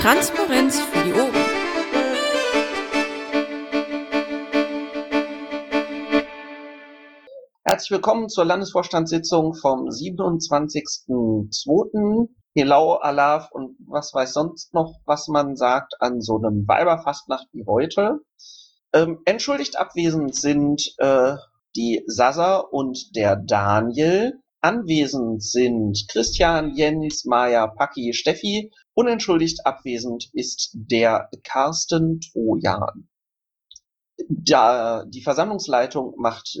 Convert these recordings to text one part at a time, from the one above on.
Transparenz für die Ohren. Herzlich willkommen zur Landesvorstandssitzung vom 27.02. Helau, Alaf und was weiß sonst noch, was man sagt an so einem Weiberfastnacht wie heute. Ähm, entschuldigt abwesend sind äh, die Sasa und der Daniel. Anwesend sind Christian, Jens, Maja, Paki, Steffi. Unentschuldigt abwesend ist der Carsten Trojan. Da, die Versammlungsleitung macht,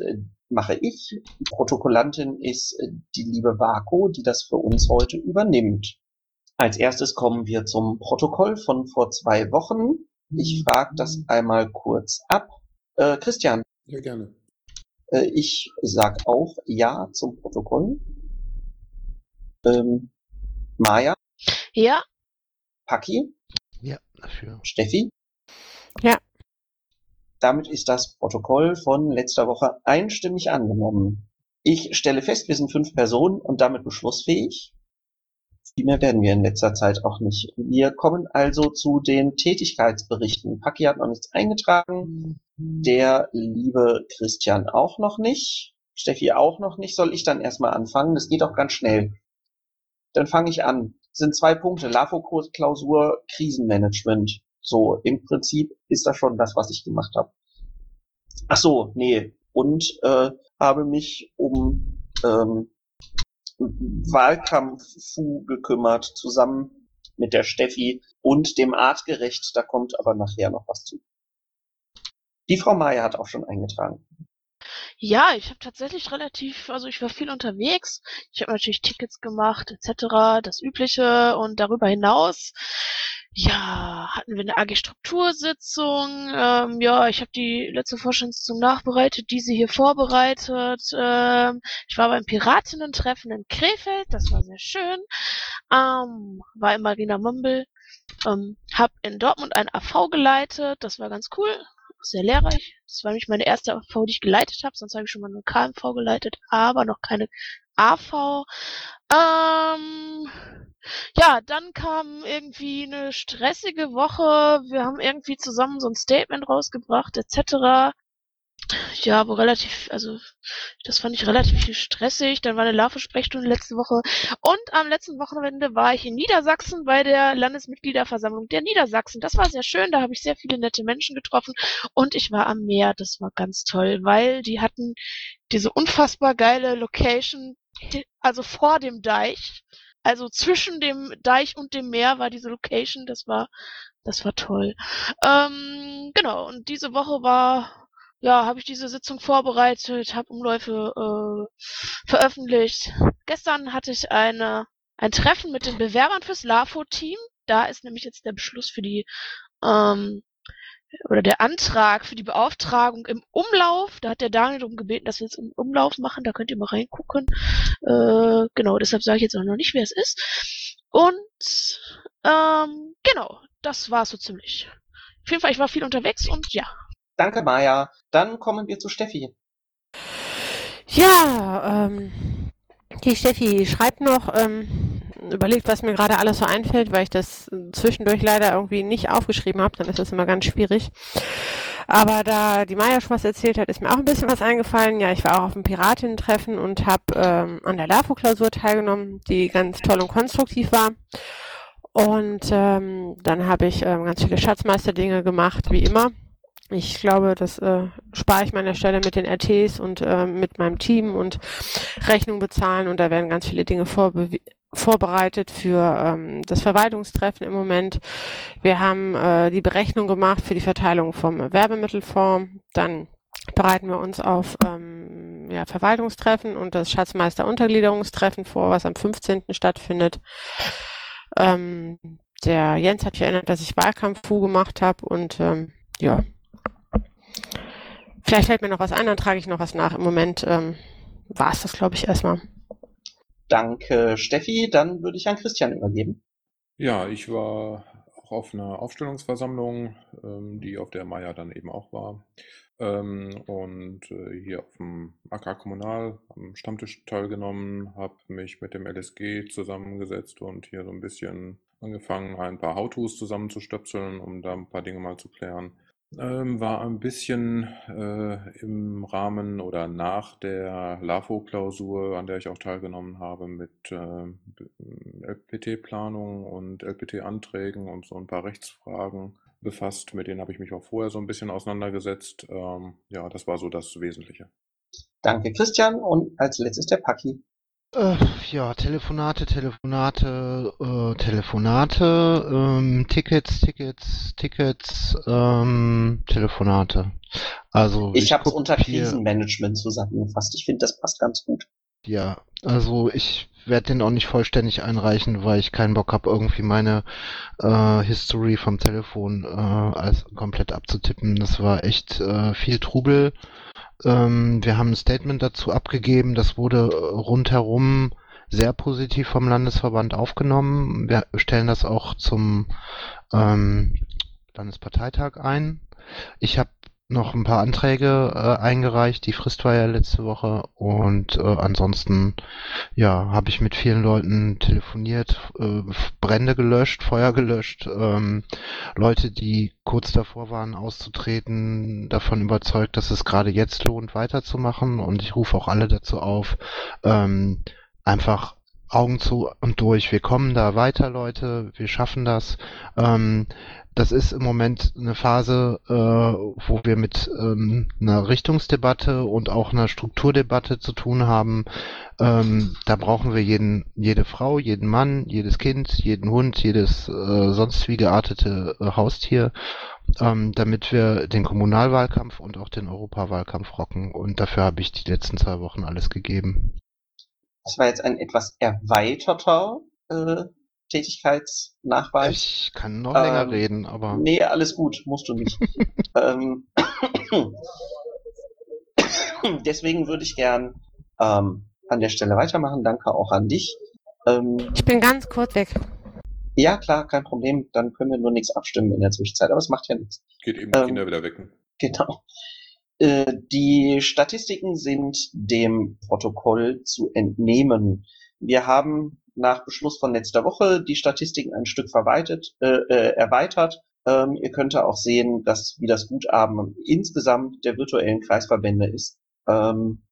mache ich. Protokollantin ist die liebe Vako, die das für uns heute übernimmt. Als erstes kommen wir zum Protokoll von vor zwei Wochen. Ich frage das einmal kurz ab. Äh, Christian. Ja, gerne. Äh, ich sag auch Ja zum Protokoll. Ähm, Maja. Ja. Paki. Ja, dafür. Steffi. Ja. Damit ist das Protokoll von letzter Woche einstimmig angenommen. Ich stelle fest, wir sind fünf Personen und damit beschlussfähig. Viel mehr werden wir in letzter Zeit auch nicht. Wir kommen also zu den Tätigkeitsberichten. Paki hat noch nichts eingetragen. Der liebe Christian auch noch nicht. Steffi auch noch nicht. Soll ich dann erstmal anfangen? Das geht auch ganz schnell. Dann fange ich an. Das sind zwei Punkte. LAFO-Klausur, Krisenmanagement. So, im Prinzip ist das schon das, was ich gemacht habe. Ach so, nee. Und äh, habe mich um ähm, Wahlkampffu gekümmert, zusammen mit der Steffi und dem Artgerecht. Da kommt aber nachher noch was zu. Die Frau Meier hat auch schon eingetragen. Ja, ich habe tatsächlich relativ, also ich war viel unterwegs. Ich habe natürlich Tickets gemacht, etc., das Übliche und darüber hinaus, ja, hatten wir eine AG Struktursitzung. Ähm, ja, ich habe die letzte Vorstandssitzung nachbereitet, diese hier vorbereitet. Ähm, ich war beim Piratinnen-Treffen in Krefeld, das war sehr schön. Ähm, war in Marina Mumble. Ähm, hab in Dortmund ein AV geleitet, das war ganz cool sehr lehrreich. Das war nämlich meine erste AV, die ich geleitet habe. Sonst habe ich schon mal eine KMV geleitet, aber noch keine AV. Ähm, ja, dann kam irgendwie eine stressige Woche. Wir haben irgendwie zusammen so ein Statement rausgebracht, etc ja, wo relativ, also das fand ich relativ stressig. Dann war eine Larve-Sprechstunde letzte Woche. Und am letzten Wochenende war ich in Niedersachsen bei der Landesmitgliederversammlung der Niedersachsen. Das war sehr schön, da habe ich sehr viele nette Menschen getroffen. Und ich war am Meer, das war ganz toll, weil die hatten diese unfassbar geile Location, also vor dem Deich. Also zwischen dem Deich und dem Meer war diese Location, das war, das war toll. Ähm, genau, und diese Woche war ja, habe ich diese Sitzung vorbereitet, habe Umläufe äh, veröffentlicht. Gestern hatte ich eine ein Treffen mit den Bewerbern fürs LAFO-Team. Da ist nämlich jetzt der Beschluss für die ähm, oder der Antrag für die Beauftragung im Umlauf. Da hat der Daniel darum gebeten, dass wir es im Umlauf machen. Da könnt ihr mal reingucken. Äh, genau, deshalb sage ich jetzt auch noch nicht, wer es ist. Und ähm, genau, das war so ziemlich. Auf jeden Fall, ich war viel unterwegs und ja, Danke, Maja. Dann kommen wir zu Steffi. Ja, ähm, die Steffi schreibt noch, ähm, überlegt, was mir gerade alles so einfällt, weil ich das zwischendurch leider irgendwie nicht aufgeschrieben habe, dann ist das immer ganz schwierig. Aber da die Maya schon was erzählt hat, ist mir auch ein bisschen was eingefallen. Ja, ich war auch auf dem Piratinnen-Treffen und habe ähm, an der LAFO-Klausur teilgenommen, die ganz toll und konstruktiv war. Und ähm, dann habe ich ähm, ganz viele Schatzmeister-Dinge gemacht, wie immer. Ich glaube, das äh, spare ich meiner Stelle mit den RTs und äh, mit meinem Team und Rechnung bezahlen und da werden ganz viele Dinge vorbe vorbereitet für ähm, das Verwaltungstreffen im Moment. Wir haben äh, die Berechnung gemacht für die Verteilung vom Werbemittelfonds. Dann bereiten wir uns auf ähm, ja, Verwaltungstreffen und das Schatzmeister-Untergliederungstreffen vor, was am 15. stattfindet. Ähm, der Jens hat mich erinnert, dass ich Wahlkampf-Fu gemacht habe und ähm, ja, Vielleicht fällt mir noch was ein, dann trage ich noch was nach. Im Moment ähm, war es das, glaube ich, erstmal. Danke, Steffi. Dann würde ich an Christian übergeben. Ja, ich war auch auf einer Aufstellungsversammlung, ähm, die auf der Maya dann eben auch war. Ähm, und äh, hier auf dem AK Kommunal am Stammtisch teilgenommen, habe mich mit dem LSG zusammengesetzt und hier so ein bisschen angefangen, ein paar How-Tos zusammenzustöpseln, um da ein paar Dinge mal zu klären. Ähm, war ein bisschen äh, im Rahmen oder nach der LAFO-Klausur, an der ich auch teilgenommen habe, mit äh, LPT-Planung und LPT-Anträgen und so ein paar Rechtsfragen befasst. Mit denen habe ich mich auch vorher so ein bisschen auseinandergesetzt. Ähm, ja, das war so das Wesentliche. Danke, Christian. Und als letztes der Paki. Äh, ja, Telefonate, Telefonate, äh, Telefonate, ähm, Tickets, Tickets, Tickets, ähm, Telefonate. Also Ich habe es unter Krisenmanagement zusammengefasst. Ich finde, das passt ganz gut. Ja, also ich werde den auch nicht vollständig einreichen, weil ich keinen Bock habe, irgendwie meine äh, History vom Telefon äh, als komplett abzutippen. Das war echt äh, viel Trubel. Ähm, wir haben ein Statement dazu abgegeben, das wurde äh, rundherum sehr positiv vom Landesverband aufgenommen. Wir stellen das auch zum ähm, Landesparteitag ein. Ich habe noch ein paar Anträge äh, eingereicht. Die Frist war ja letzte Woche und äh, ansonsten ja habe ich mit vielen Leuten telefoniert, äh, Brände gelöscht, Feuer gelöscht, ähm, Leute, die kurz davor waren auszutreten, davon überzeugt, dass es gerade jetzt lohnt, weiterzumachen und ich rufe auch alle dazu auf, ähm, einfach Augen zu und durch. Wir kommen da weiter, Leute. Wir schaffen das. Ähm, das ist im Moment eine Phase, äh, wo wir mit ähm, einer Richtungsdebatte und auch einer Strukturdebatte zu tun haben. Ähm, da brauchen wir jeden, jede Frau, jeden Mann, jedes Kind, jeden Hund, jedes äh, sonst wie geartete äh, Haustier, ähm, damit wir den Kommunalwahlkampf und auch den Europawahlkampf rocken. Und dafür habe ich die letzten zwei Wochen alles gegeben. Das war jetzt ein etwas erweiterter äh, Tätigkeitsnachweis. Ich kann noch länger Ähm, reden, aber Nee, alles gut, musst du nicht. ähm, deswegen würde ich gern ähm, an der Stelle weitermachen. Danke auch an dich. Ähm, Ich bin ganz kurz weg. ja, klar, kein Problem. Dann können wir nur nichts abstimmen in der Zwischenzeit, aber es macht ja nichts. Geht eben Ähm, die Kinder wieder wecken. Genau. Äh, die Statistiken sind dem Protokoll zu entnehmen. Wir haben nach Beschluss von letzter Woche die Statistiken ein Stück verweitet, äh, äh, erweitert. Ähm, ihr könnt auch sehen, dass wie das Guthaben insgesamt der virtuellen Kreisverbände ist. Ähm,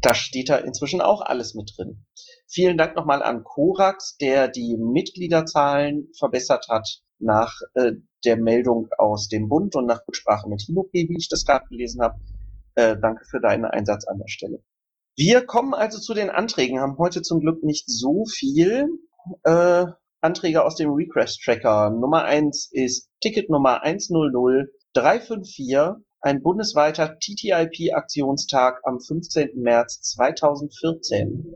da steht da inzwischen auch alles mit drin. Vielen Dank nochmal an Korax, der die Mitgliederzahlen verbessert hat nach äh, der Meldung aus dem Bund und nach Rücksprache mit Hinopi, wie ich das gerade gelesen habe. Äh, danke für deinen Einsatz an der Stelle. Wir kommen also zu den Anträgen, haben heute zum Glück nicht so viel äh, Anträge aus dem Request Tracker. Nummer eins ist Ticket Nummer 100354, ein bundesweiter TTIP-Aktionstag am 15. März 2014.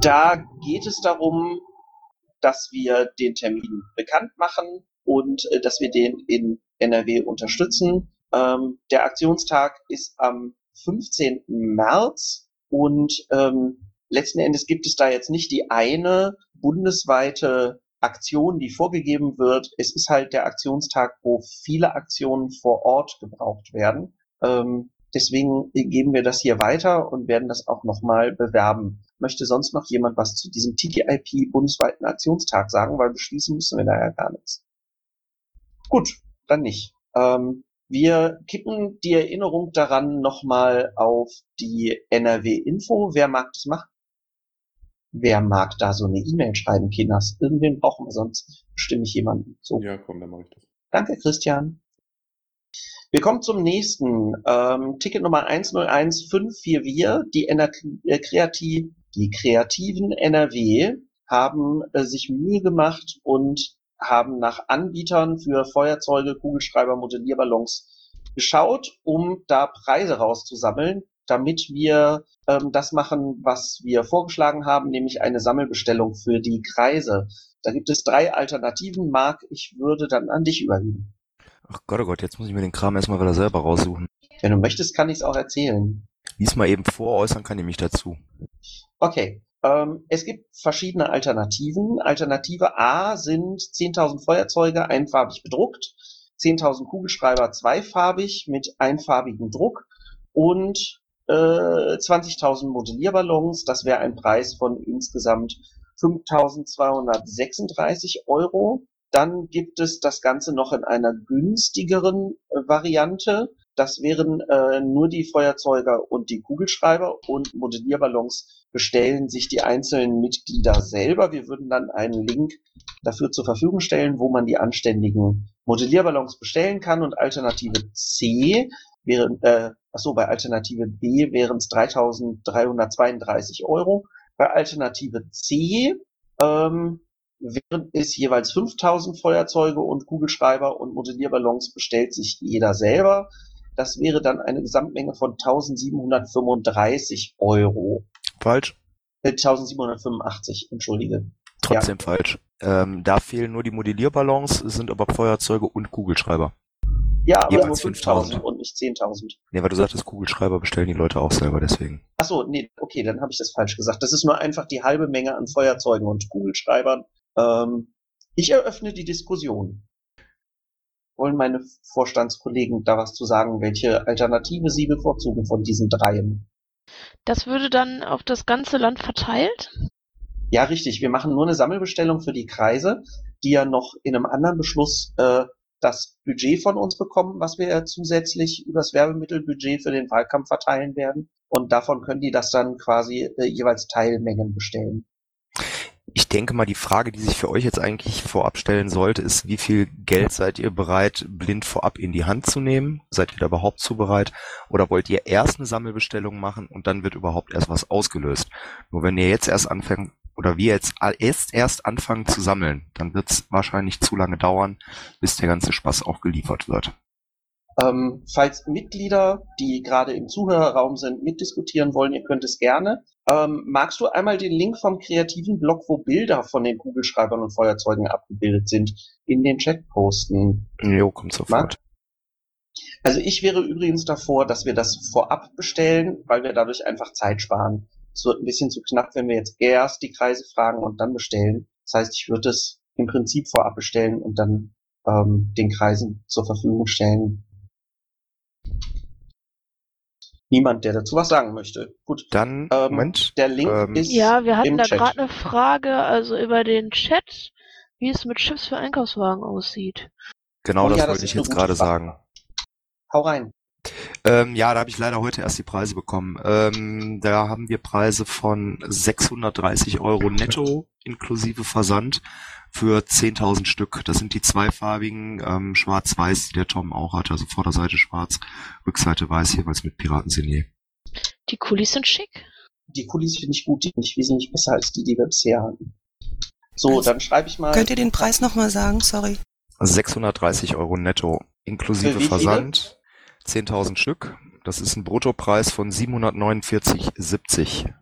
Da geht es darum, dass wir den Termin bekannt machen und äh, dass wir den in NRW unterstützen. Ähm, der Aktionstag ist am 15. März und ähm, letzten Endes gibt es da jetzt nicht die eine bundesweite Aktion, die vorgegeben wird. Es ist halt der Aktionstag, wo viele Aktionen vor Ort gebraucht werden. Ähm, deswegen geben wir das hier weiter und werden das auch nochmal bewerben. Möchte sonst noch jemand was zu diesem TTIP bundesweiten Aktionstag sagen, weil beschließen müssen wir da ja gar nichts. Gut, dann nicht. Ähm, wir kippen die Erinnerung daran nochmal auf die NRW-Info. Wer mag das machen? Wer mag da so eine E-Mail schreiben, Kinders? Irgendwen brauchen wir sonst. Bestimme ich jemanden. So. Ja, komm, dann mache ich das. Danke, Christian. Wir kommen zum nächsten. Ähm, Ticket Nummer 101544. Die, Ener äh, Kreativ die kreativen NRW haben äh, sich Mühe gemacht und haben nach Anbietern für Feuerzeuge, Kugelschreiber, Modellierballons geschaut, um da Preise rauszusammeln, damit wir ähm, das machen, was wir vorgeschlagen haben, nämlich eine Sammelbestellung für die Kreise. Da gibt es drei Alternativen. Marc, ich würde dann an dich übergeben. Ach Gott, oh Gott, jetzt muss ich mir den Kram erstmal wieder selber raussuchen. Wenn du möchtest, kann ich es auch erzählen. Lies mal eben vor, äußern kann ich mich dazu. Okay. Ähm, es gibt verschiedene Alternativen. Alternative A sind 10.000 Feuerzeuge einfarbig bedruckt, 10.000 Kugelschreiber zweifarbig mit einfarbigem Druck und äh, 20.000 Modellierballons. Das wäre ein Preis von insgesamt 5.236 Euro. Dann gibt es das Ganze noch in einer günstigeren äh, Variante. Das wären äh, nur die Feuerzeuger und die Kugelschreiber und Modellierballons bestellen sich die einzelnen Mitglieder selber. Wir würden dann einen Link dafür zur Verfügung stellen, wo man die anständigen Modellierballons bestellen kann und Alternative C wären, äh, achso, bei Alternative B wären es 3.332 Euro. Bei Alternative C ähm, während es jeweils 5000 Feuerzeuge und Kugelschreiber und Modellierballons bestellt sich jeder selber. Das wäre dann eine Gesamtmenge von 1735 Euro. Falsch. Äh, 1785, entschuldige. Trotzdem falsch. Ähm, da fehlen nur die Modellierballons, es sind aber Feuerzeuge und Kugelschreiber. Ja, aber Jeweils nur 5000 5000. und nicht 10.000. Nee, weil du sagtest, Kugelschreiber bestellen die Leute auch selber, deswegen. Achso, nee, okay, dann habe ich das falsch gesagt. Das ist nur einfach die halbe Menge an Feuerzeugen und Kugelschreibern. Ähm, ich eröffne die Diskussion. Wollen meine Vorstandskollegen da was zu sagen, welche Alternative sie bevorzugen von diesen dreien? Das würde dann auf das ganze Land verteilt? Ja, richtig. Wir machen nur eine Sammelbestellung für die Kreise, die ja noch in einem anderen Beschluss äh, das Budget von uns bekommen, was wir ja zusätzlich übers Werbemittelbudget für den Wahlkampf verteilen werden. Und davon können die das dann quasi äh, jeweils Teilmengen bestellen. Ich denke mal, die Frage, die sich für euch jetzt eigentlich vorab stellen sollte, ist, wie viel Geld seid ihr bereit, blind vorab in die Hand zu nehmen? Seid ihr da überhaupt zu bereit? Oder wollt ihr erst eine Sammelbestellung machen und dann wird überhaupt erst was ausgelöst? Nur wenn ihr jetzt erst anfangt, oder wir jetzt erst erst anfangen zu sammeln, dann wird es wahrscheinlich zu lange dauern, bis der ganze Spaß auch geliefert wird. Ähm, falls Mitglieder, die gerade im Zuhörerraum sind, mitdiskutieren wollen, ihr könnt es gerne. Ähm, magst du einmal den Link vom kreativen Blog, wo Bilder von den Kugelschreibern und Feuerzeugen abgebildet sind, in den Chat posten? Jo, kommt sofort. Also ich wäre übrigens davor, dass wir das vorab bestellen, weil wir dadurch einfach Zeit sparen. Es wird ein bisschen zu knapp, wenn wir jetzt erst die Kreise fragen und dann bestellen. Das heißt, ich würde es im Prinzip vorab bestellen und dann ähm, den Kreisen zur Verfügung stellen. Niemand, der dazu was sagen möchte. Gut. Dann, Ähm, Moment, Der Link ähm, ist Ja, wir hatten im da gerade eine Frage, also über den Chat, wie es mit Chips für Einkaufswagen aussieht. genau Oh das ja, das wollte ist ich jetzt gerade Frage. sagen. Hau rein. Ähm, ja, da habe ich leider heute erst die Preise bekommen. Ähm, da haben wir Preise von 630 Euro netto inklusive Versand für 10.000 Stück. Das sind die zweifarbigen ähm, schwarz-weiß, die der Tom auch hat. Also Vorderseite schwarz, Rückseite weiß, jeweils mit Piratensignet. Die Kulis sind schick. Die Kulis finde ich gut, die finde ich wesentlich besser als die, die wir bisher hatten. So, Also, dann schreibe ich mal. Könnt ihr den Preis nochmal sagen? Sorry. 630 Euro netto inklusive? Versand. 10.000 Stück. Das ist ein Bruttopreis von 749,70.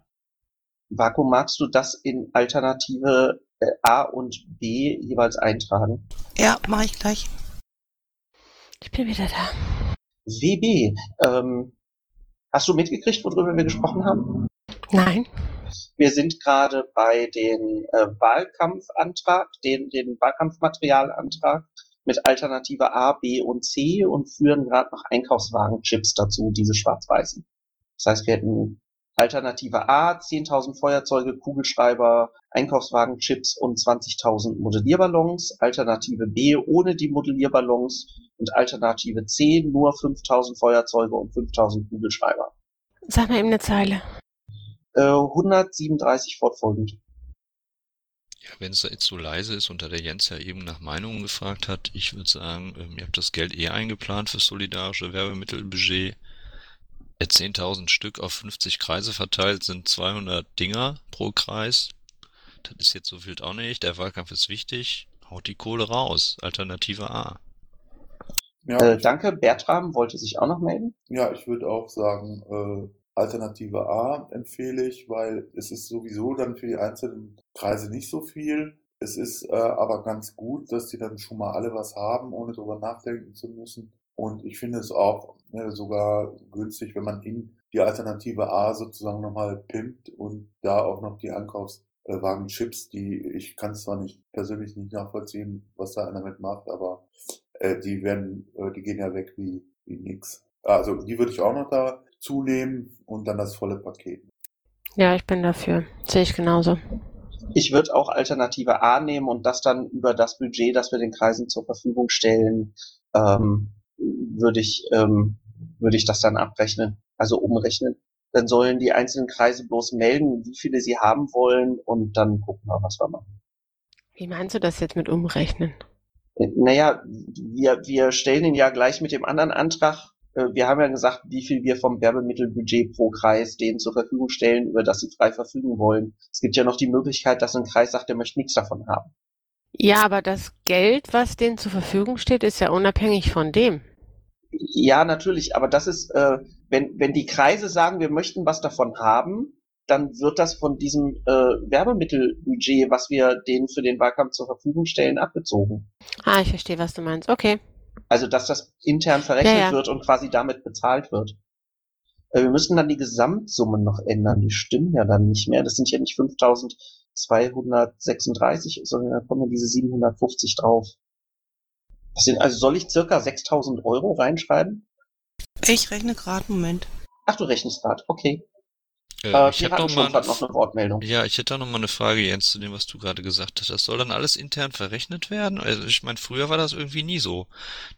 Vakuum, magst du das in Alternative A und B jeweils eintragen? Ja, mache ich gleich. Ich bin wieder da. WB, ähm, hast du mitgekriegt, worüber wir gesprochen haben? Nein. Wir sind gerade bei den äh, Wahlkampfantrag, den, den Wahlkampfmaterialantrag mit Alternative A, B und C und führen gerade noch Einkaufswagenchips dazu, diese schwarz-weißen. Das heißt, wir hätten Alternative A, 10.000 Feuerzeuge, Kugelschreiber, Einkaufswagenchips und 20.000 Modellierballons. Alternative B ohne die Modellierballons und Alternative C nur 5.000 Feuerzeuge und 5.000 Kugelschreiber. Sag mal eben eine Zeile. Äh, 137 fortfolgend. Ja, wenn es jetzt so leise ist und da der Jens ja eben nach Meinungen gefragt hat, ich würde sagen, ähm, ihr habt das Geld eh eingeplant für solidarische Werbemittelbudget. Äh, 10.000 Stück auf 50 Kreise verteilt sind 200 Dinger pro Kreis. Das ist jetzt so wild auch nicht. Der Wahlkampf ist wichtig. Haut die Kohle raus. Alternative A. Ja, Äh, danke, Bertram wollte sich auch noch melden. ja, ich würde auch sagen, äh, Alternative A empfehle ich, weil es ist sowieso dann für die einzelnen Kreise nicht so viel. Es ist äh, aber ganz gut, dass die dann schon mal alle was haben, ohne drüber nachdenken zu müssen. Und ich finde es auch ne, sogar günstig, wenn man in die Alternative A sozusagen nochmal pimpt und da auch noch die Einkaufswagen Chips, die ich kann zwar nicht persönlich nicht nachvollziehen, was da einer mitmacht, aber äh, die werden, äh, die gehen ja weg wie, wie nix. Also die würde ich auch noch da zunehmen und dann das volle Paket. Ja, ich bin dafür. Sehe ich genauso. Ich würde auch Alternative A nehmen und das dann über das Budget, das wir den Kreisen zur Verfügung stellen, ähm, würde ich, ähm, würde ich das dann abrechnen, also umrechnen. Dann sollen die einzelnen Kreise bloß melden, wie viele sie haben wollen und dann gucken wir, was wir machen. Wie meinst du das jetzt mit umrechnen? Äh, Naja, wir, wir stellen ihn ja gleich mit dem anderen Antrag. äh, Wir haben ja gesagt, wie viel wir vom Werbemittelbudget pro Kreis denen zur Verfügung stellen, über das sie frei verfügen wollen. Es gibt ja noch die Möglichkeit, dass ein Kreis sagt, er möchte nichts davon haben. Ja, aber das Geld, was denen zur Verfügung steht, ist ja unabhängig von dem. Ja, natürlich, aber das ist, äh, wenn, wenn die Kreise sagen, wir möchten was davon haben, dann wird das von diesem äh, Werbemittelbudget, was wir denen für den Wahlkampf zur Verfügung stellen, abgezogen. Ah, ich verstehe, was du meinst. Okay. Also, dass das intern verrechnet Ja, ja. wird und quasi damit bezahlt wird. Äh, wir müssen dann die Gesamtsummen noch ändern. Die stimmen ja dann nicht mehr. Das sind ja nicht 5236, sondern da kommen ja diese 750 drauf. Das sind, also soll ich circa 6000 Euro reinschreiben? Ich rechne gerade, Moment. Ach, du rechnest grad. Okay. Äh, Äh, ich hätte noch mal, grad noch eine Wortmeldung. ja, ich hätte da noch mal eine Frage, Jens, zu dem, was du gerade gesagt hast. Das soll dann alles intern verrechnet werden? Also ich meine, früher war das irgendwie nie so.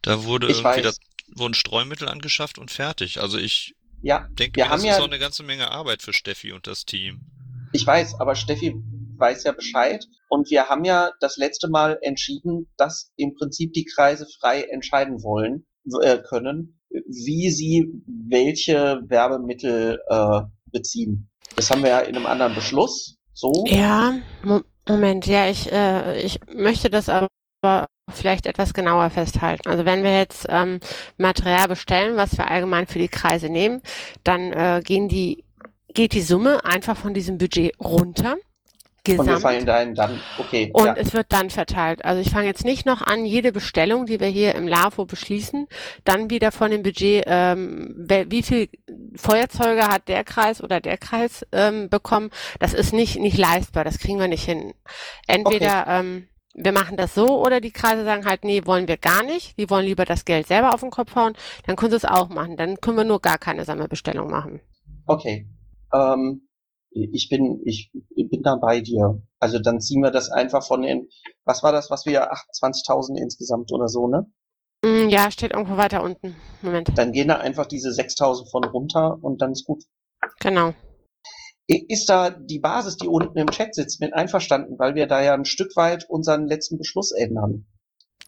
Da wurde Ich irgendwie, da weiß. wurden Streumittel angeschafft und fertig. Also ich Ja, denke wir mir, haben das ja, ist auch eine ganze Menge Arbeit für Steffi und das Team. ich weiß, aber Steffi weiß ja Bescheid. Und wir haben ja das letzte Mal entschieden, dass im Prinzip die Kreise frei entscheiden wollen, äh, können, wie sie welche Werbemittel äh, beziehen. Das haben wir ja in einem anderen Beschluss. So. Ja, Mo Moment, ja, ich, äh, ich möchte das aber vielleicht etwas genauer festhalten. Also wenn wir jetzt ähm, Material bestellen, was wir allgemein für die Kreise nehmen, dann äh, gehen die, geht die Summe einfach von diesem Budget runter. Und wir Gesamt. fallen dahin dann, okay, Und ja, es wird dann verteilt. Also ich fange jetzt nicht noch an, jede Bestellung, die wir hier im LAFO beschließen, dann wieder von dem Budget, ähm, wer- wie viel Feuerzeuge hat der Kreis oder der Kreis ähm, bekommen. Das ist nicht, nicht leistbar, das kriegen wir nicht hin. Entweder ähm, wir machen das so oder die Kreise sagen halt, nee, wollen wir gar nicht. Die wollen lieber das Geld selber auf den Kopf hauen. Dann können sie es auch machen. Dann können wir nur gar keine Sammelbestellung machen. okay. Ähm, ich bin, ich, ich bin da bei dir. Also dann ziehen wir das einfach von den, was war das, was wir, 28.000 insgesamt oder so, ne? Mm, Ja, steht irgendwo weiter unten. Moment. Dann gehen da einfach diese 6.000 von runter und dann ist gut. Genau. Ist da die Basis, die unten im Chat sitzt, mit einverstanden, weil wir da ja ein Stück weit unseren letzten Beschluss ändern?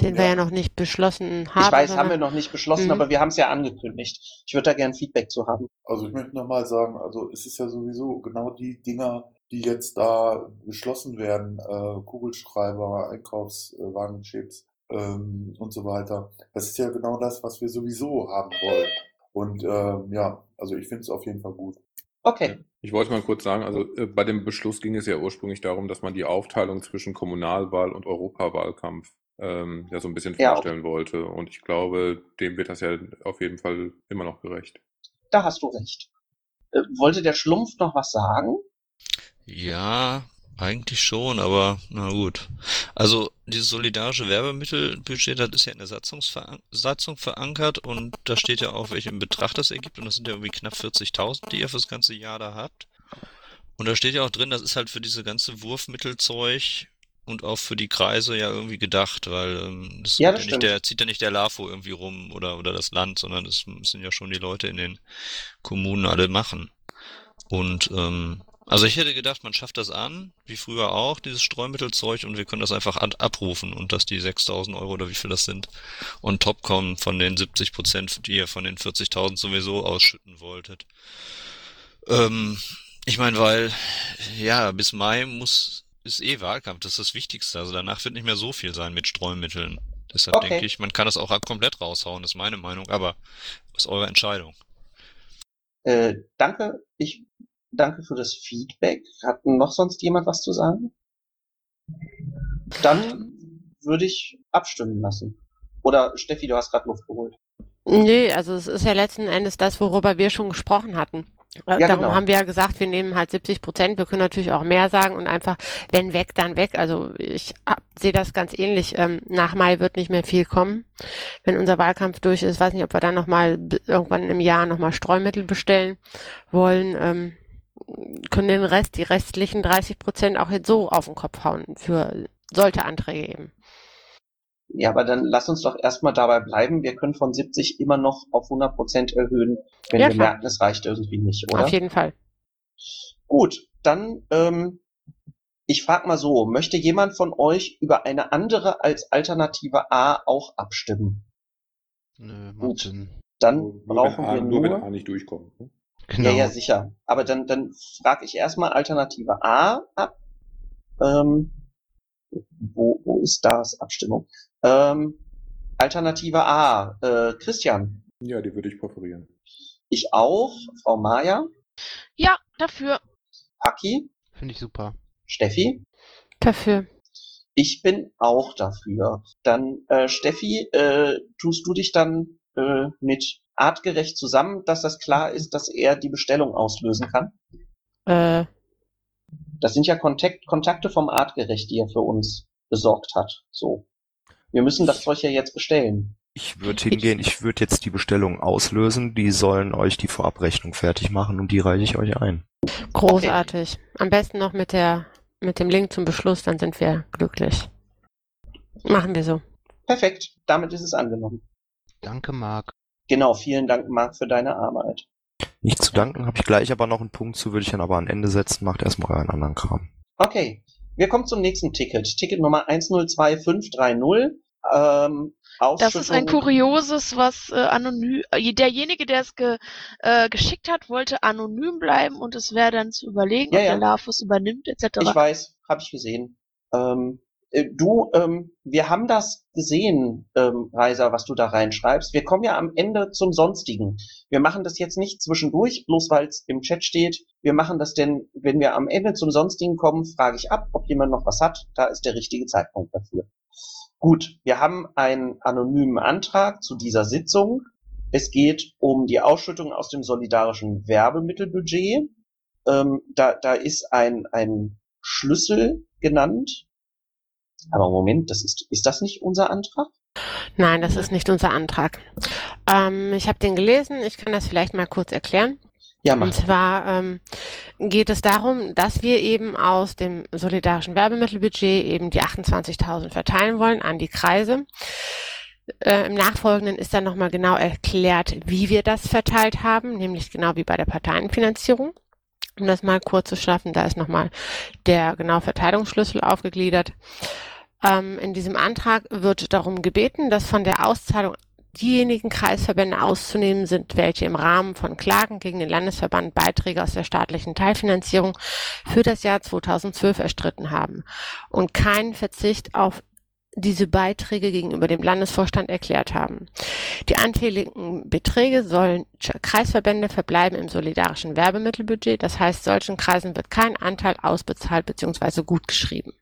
Den wir Ja. ja noch nicht beschlossen haben. ich weiß, haben wir noch nicht beschlossen, Mhm. aber wir haben es ja angekündigt. Ich würde da gern Feedback zu haben. Also ich möchte nochmal sagen, also es ist ja sowieso genau die Dinger, die jetzt da beschlossen werden, äh, Kugelschreiber, Einkaufswagenchips ähm, und so weiter. Das ist ja genau das, was wir sowieso haben wollen. Und ähm, ja, also ich finde es auf jeden Fall gut. Okay. Ich wollte mal kurz sagen, also äh, bei dem Beschluss ging es ja ursprünglich darum, dass man die Aufteilung zwischen Kommunalwahl und Europawahlkampf ähm, ja so ein bisschen Ja, vorstellen wollte. Und ich glaube, dem wird das ja auf jeden Fall immer noch gerecht. Da hast du recht. Äh, wollte der Schlumpf noch was sagen? Ja, eigentlich schon, aber na gut. Also dieses solidarische Werbemittelbudget, das ist ja in der Satzungsveran Satzung verankert und da steht ja auch, welchen Betrag das ergibt und das sind ja irgendwie knapp 40.000, die ihr fürs ganze Jahr da habt. Und da steht ja auch drin, das ist halt für diese ganze Wurfmittelzeug und auch für die Kreise ja irgendwie gedacht, weil ähm, das, Ja, ja nicht der, zieht ja nicht der LAFO irgendwie rum oder, oder das Land, sondern das müssen ja schon die Leute in den Kommunen alle machen. Und ähm, also ich hätte gedacht, man schafft das an, wie früher auch, dieses Streumittelzeug, und wir können das einfach abrufen und dass die 6.000 Euro oder wie viel das sind, on top kommen von den 70 Prozent, die ihr von den 40.000 sowieso ausschütten wolltet. Ähm, ich meine, weil, ja, bis Mai muss, ist eh Wahlkampf, das ist das Wichtigste. Also danach wird nicht mehr so viel sein mit Streumitteln. Deshalb Okay. denke ich, man kann das auch komplett raushauen, ist meine Meinung, aber ist eure Entscheidung. Äh, danke. Ich danke für das Feedback. Hat noch sonst jemand was zu sagen? Dann würde ich abstimmen lassen. Oder Steffi, du hast gerade Luft geholt. Nee, also es ist ja letzten Endes das, worüber wir schon gesprochen hatten. Ja, Darum genau. haben wir ja gesagt, wir nehmen halt 70 Prozent. Wir können natürlich auch mehr sagen und einfach, wenn weg, dann weg. Also ich hab- sehe das ganz ähnlich. Ähm, nach Mai wird nicht mehr viel kommen. Wenn unser Wahlkampf durch ist, weiß nicht, ob wir dann nochmal irgendwann im Jahr nochmal Streumittel bestellen wollen. Ähm, können den Rest, die restlichen 30 Prozent auch jetzt so auf den Kopf hauen für solche Anträge eben. Ja, aber dann lass uns doch erstmal dabei bleiben. Wir können von 70 immer noch auf 100 Prozent erhöhen, wenn Ja, wir merken, es reicht irgendwie nicht, oder? Auf jeden Fall. Gut, dann ähm, ich frage mal so, möchte jemand von euch über eine andere als Alternative A auch abstimmen? Nö, Gut. Dann Nur, brauchen wenn A, wir nur wenn nur. A nicht durchkommt. Ne? Genau. Ja, ja, sicher. Aber dann, dann frage ich erstmal Alternative A ab. Ähm, wo, wo ist das Abstimmung? Ähm, Alternative A, äh, Christian, Ja, die würde ich präferieren. ich auch, Frau Maja, Ja, dafür. Haki, Finde ich super. Steffi. Dafür. Ich bin auch dafür. Dann, äh, Steffi, äh, tust du dich dann äh, mit artgerecht zusammen, dass das klar ist, dass er die Bestellung auslösen kann? Äh, Das sind ja Kontakt, Kontakte vom artgerecht, die er für uns besorgt hat. So. Wir müssen das Zeug ja jetzt bestellen. Ich würde hingehen, ich würde jetzt die Bestellung auslösen, die sollen euch die Vorabrechnung fertig machen und die reiche ich euch ein. großartig. Am besten noch mit der, mit dem Link zum Beschluss, dann sind wir glücklich. Machen wir so. Perfekt. Damit ist es angenommen. Danke, Marc. Genau. Vielen Dank, Marc, für deine Arbeit. Nicht zu danken, habe ich gleich aber noch einen Punkt zu, würde ich dann aber an Ende setzen, macht erstmal euren anderen Kram. Okay. Wir kommen zum nächsten Ticket. Ticket Nummer 102530. Ähm, Das ist ein kurioses, was äh, anonym. Äh, derjenige, der es ge, äh, geschickt hat, wollte anonym bleiben und es wäre dann zu überlegen, Ja, ob ja. der Lavus übernimmt, etc. Ich weiß, habe ich gesehen. Ähm, äh, du, ähm, wir haben das gesehen, ähm, Reiser, was du da reinschreibst. Wir kommen ja am Ende zum Sonstigen. Wir machen das jetzt nicht zwischendurch, bloß weil es im Chat steht. Wir machen das denn, wenn wir am Ende zum Sonstigen kommen, frage ich ab, ob jemand noch was hat. Da ist der richtige Zeitpunkt dafür. Gut, wir haben einen anonymen Antrag zu dieser Sitzung. Es geht um die Ausschüttung aus dem solidarischen Werbemittelbudget. Ähm, da, da ist ein, ein Schlüssel genannt. Aber Moment, das ist, ist das nicht unser Antrag? Nein, das ist nicht unser Antrag. Ähm, ich habe den gelesen. Ich kann das vielleicht mal kurz erklären. Ja, Und mach. zwar ähm, geht es darum, dass wir eben aus dem solidarischen Werbemittelbudget eben die 28.000 verteilen wollen an die Kreise. Äh, Im Nachfolgenden ist dann nochmal genau erklärt, wie wir das verteilt haben, nämlich genau wie bei der Parteienfinanzierung. Um das mal kurz zu schaffen, da ist nochmal der genau Verteilungsschlüssel aufgegliedert. Ähm, in diesem Antrag wird darum gebeten, dass von der Auszahlung diejenigen Kreisverbände auszunehmen sind, welche im Rahmen von Klagen gegen den Landesverband Beiträge aus der staatlichen Teilfinanzierung für das Jahr 2012 erstritten haben und keinen Verzicht auf diese Beiträge gegenüber dem Landesvorstand erklärt haben. Die anfälligen Beträge sollen Kreisverbände verbleiben im solidarischen Werbemittelbudget. Das heißt, solchen Kreisen wird kein Anteil ausbezahlt bzw. gutgeschrieben.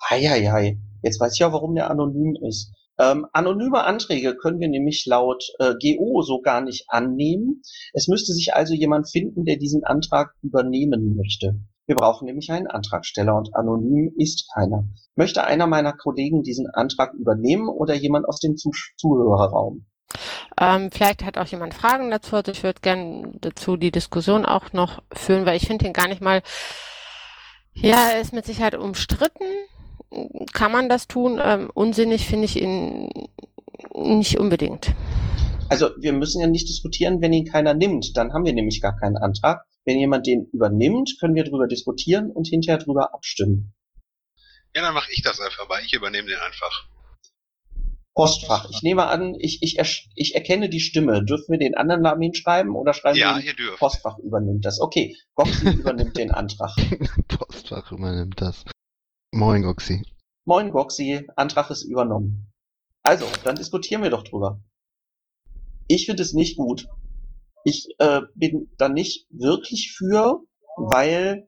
Eieiei. Jetzt weiß ich ja, warum der anonym ist. Ähm, anonyme Anträge können wir nämlich laut äh, GO so gar nicht annehmen. Es müsste sich also jemand finden, der diesen Antrag übernehmen möchte. Wir brauchen nämlich einen Antragsteller und anonym ist keiner. Möchte einer meiner Kollegen diesen Antrag übernehmen oder jemand aus dem Zuh Zuhörerraum? Ähm, vielleicht hat auch jemand Fragen dazu. Also ich würde gerne dazu die Diskussion auch noch führen, weil ich finde ihn gar nicht mal. Ja, er ist mit Sicherheit umstritten. Kann man das tun? Ähm, unsinnig finde ich ihn nicht unbedingt. Also wir müssen ja nicht diskutieren, wenn ihn keiner nimmt. Dann haben wir nämlich gar keinen Antrag. Wenn jemand den übernimmt, können wir darüber diskutieren und hinterher darüber abstimmen. Ja, dann mache ich das einfach mal. Ich übernehme den einfach. Postfach. Ich nehme an, ich, ich, ich erkenne die Stimme. Dürfen wir den anderen Namen hinschreiben oder schreiben Ja, wir ihr dürft. Postfach übernimmt das? Okay, Goxi übernimmt den Antrag. Postfach übernimmt das. Moin, Goxi. Moin Goxi, Antrag ist übernommen. Also, dann diskutieren wir doch drüber. Ich finde es nicht gut. Ich äh, bin da nicht wirklich für, weil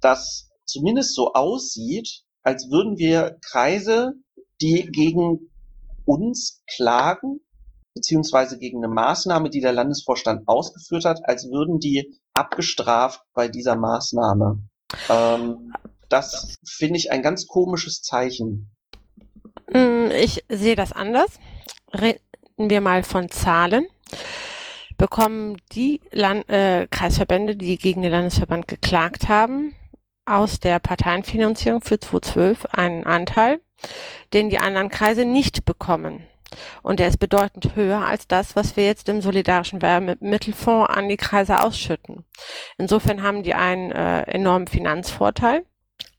das zumindest so aussieht, als würden wir Kreise, die gegen uns klagen, beziehungsweise gegen eine Maßnahme, die der Landesvorstand ausgeführt hat, als würden die abgestraft bei dieser Maßnahme. Ähm, das finde ich ein ganz komisches Zeichen. Mm, Ich sehe das anders. Reden wir mal von Zahlen. bekommen die Land äh, Kreisverbände, die gegen den Landesverband geklagt haben, aus der Parteienfinanzierung für 2012 einen Anteil, den die anderen Kreise nicht bekommen. Und der ist bedeutend höher als das, was wir jetzt im solidarischen Werbemittelfonds an die Kreise ausschütten. Insofern haben die einen äh, enormen Finanzvorteil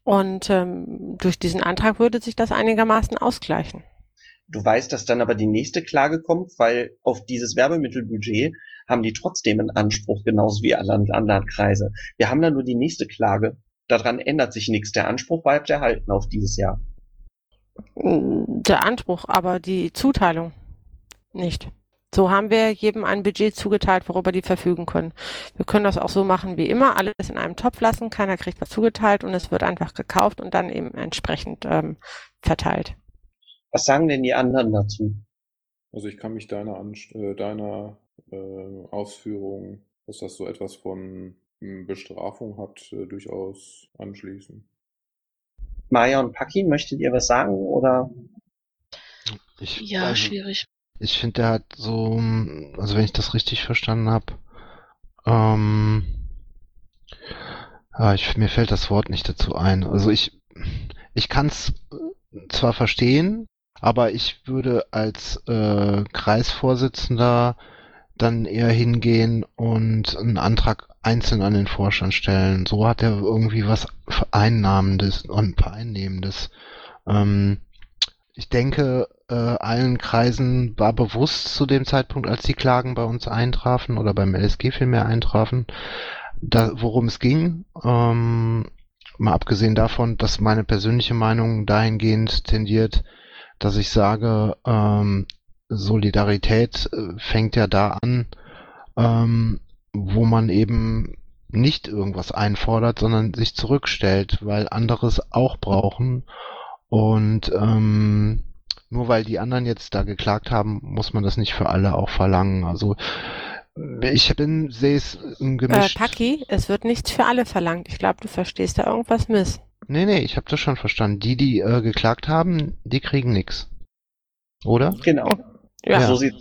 und ähm, durch diesen Antrag würde sich das einigermaßen ausgleichen. Du weißt, dass dann aber die nächste Klage kommt, weil auf dieses Werbemittelbudget haben die trotzdem einen Anspruch, genauso wie alle anderen Kreise. Wir haben dann nur die nächste Klage. Daran ändert sich nichts. Der Anspruch bleibt erhalten auf dieses Jahr. Der Anspruch, aber die Zuteilung nicht. So haben wir jedem ein Budget zugeteilt, worüber die verfügen können. Wir können das auch so machen wie immer, alles in einem Topf lassen, keiner kriegt was zugeteilt und es wird einfach gekauft und dann eben entsprechend ähm, verteilt. Was sagen denn die anderen dazu? Also ich kann mich deiner, Anst äh, deiner äh, Ausführung, dass das so etwas von hm, Bestrafung hat, äh, durchaus anschließen. Maya und Paki, möchtet ihr was sagen oder? Ich, ja, also, schwierig. Ich finde, der hat so, also wenn ich das richtig verstanden habe, ähm, ja, ich, mir fällt das Wort nicht dazu ein. Also ich, ich kann es zwar verstehen, aber ich würde als äh, Kreisvorsitzender dann eher hingehen und einen Antrag einzeln an den Vorstand stellen. So hat er irgendwie was Vereinnahmendes und Vereinnehmendes. Ähm, ich denke, äh, allen Kreisen war bewusst zu dem Zeitpunkt, als die Klagen bei uns eintrafen oder beim LSG vielmehr eintrafen, da, worum es ging. Ähm, mal abgesehen davon, dass meine persönliche Meinung dahingehend tendiert, dass ich sage, ähm, Solidarität äh, fängt ja da an, ähm, wo man eben nicht irgendwas einfordert, sondern sich zurückstellt, weil anderes auch brauchen. Und ähm, nur weil die anderen jetzt da geklagt haben, muss man das nicht für alle auch verlangen. Also ich bin, sehe es gemischt. Äh, Paki, es wird nichts für alle verlangt. Ich glaube, du verstehst da irgendwas miss. Nee, nee, ich habe das schon verstanden. Die, die äh, geklagt haben, die kriegen nichts. Oder? Genau. Ja, ja. so sieht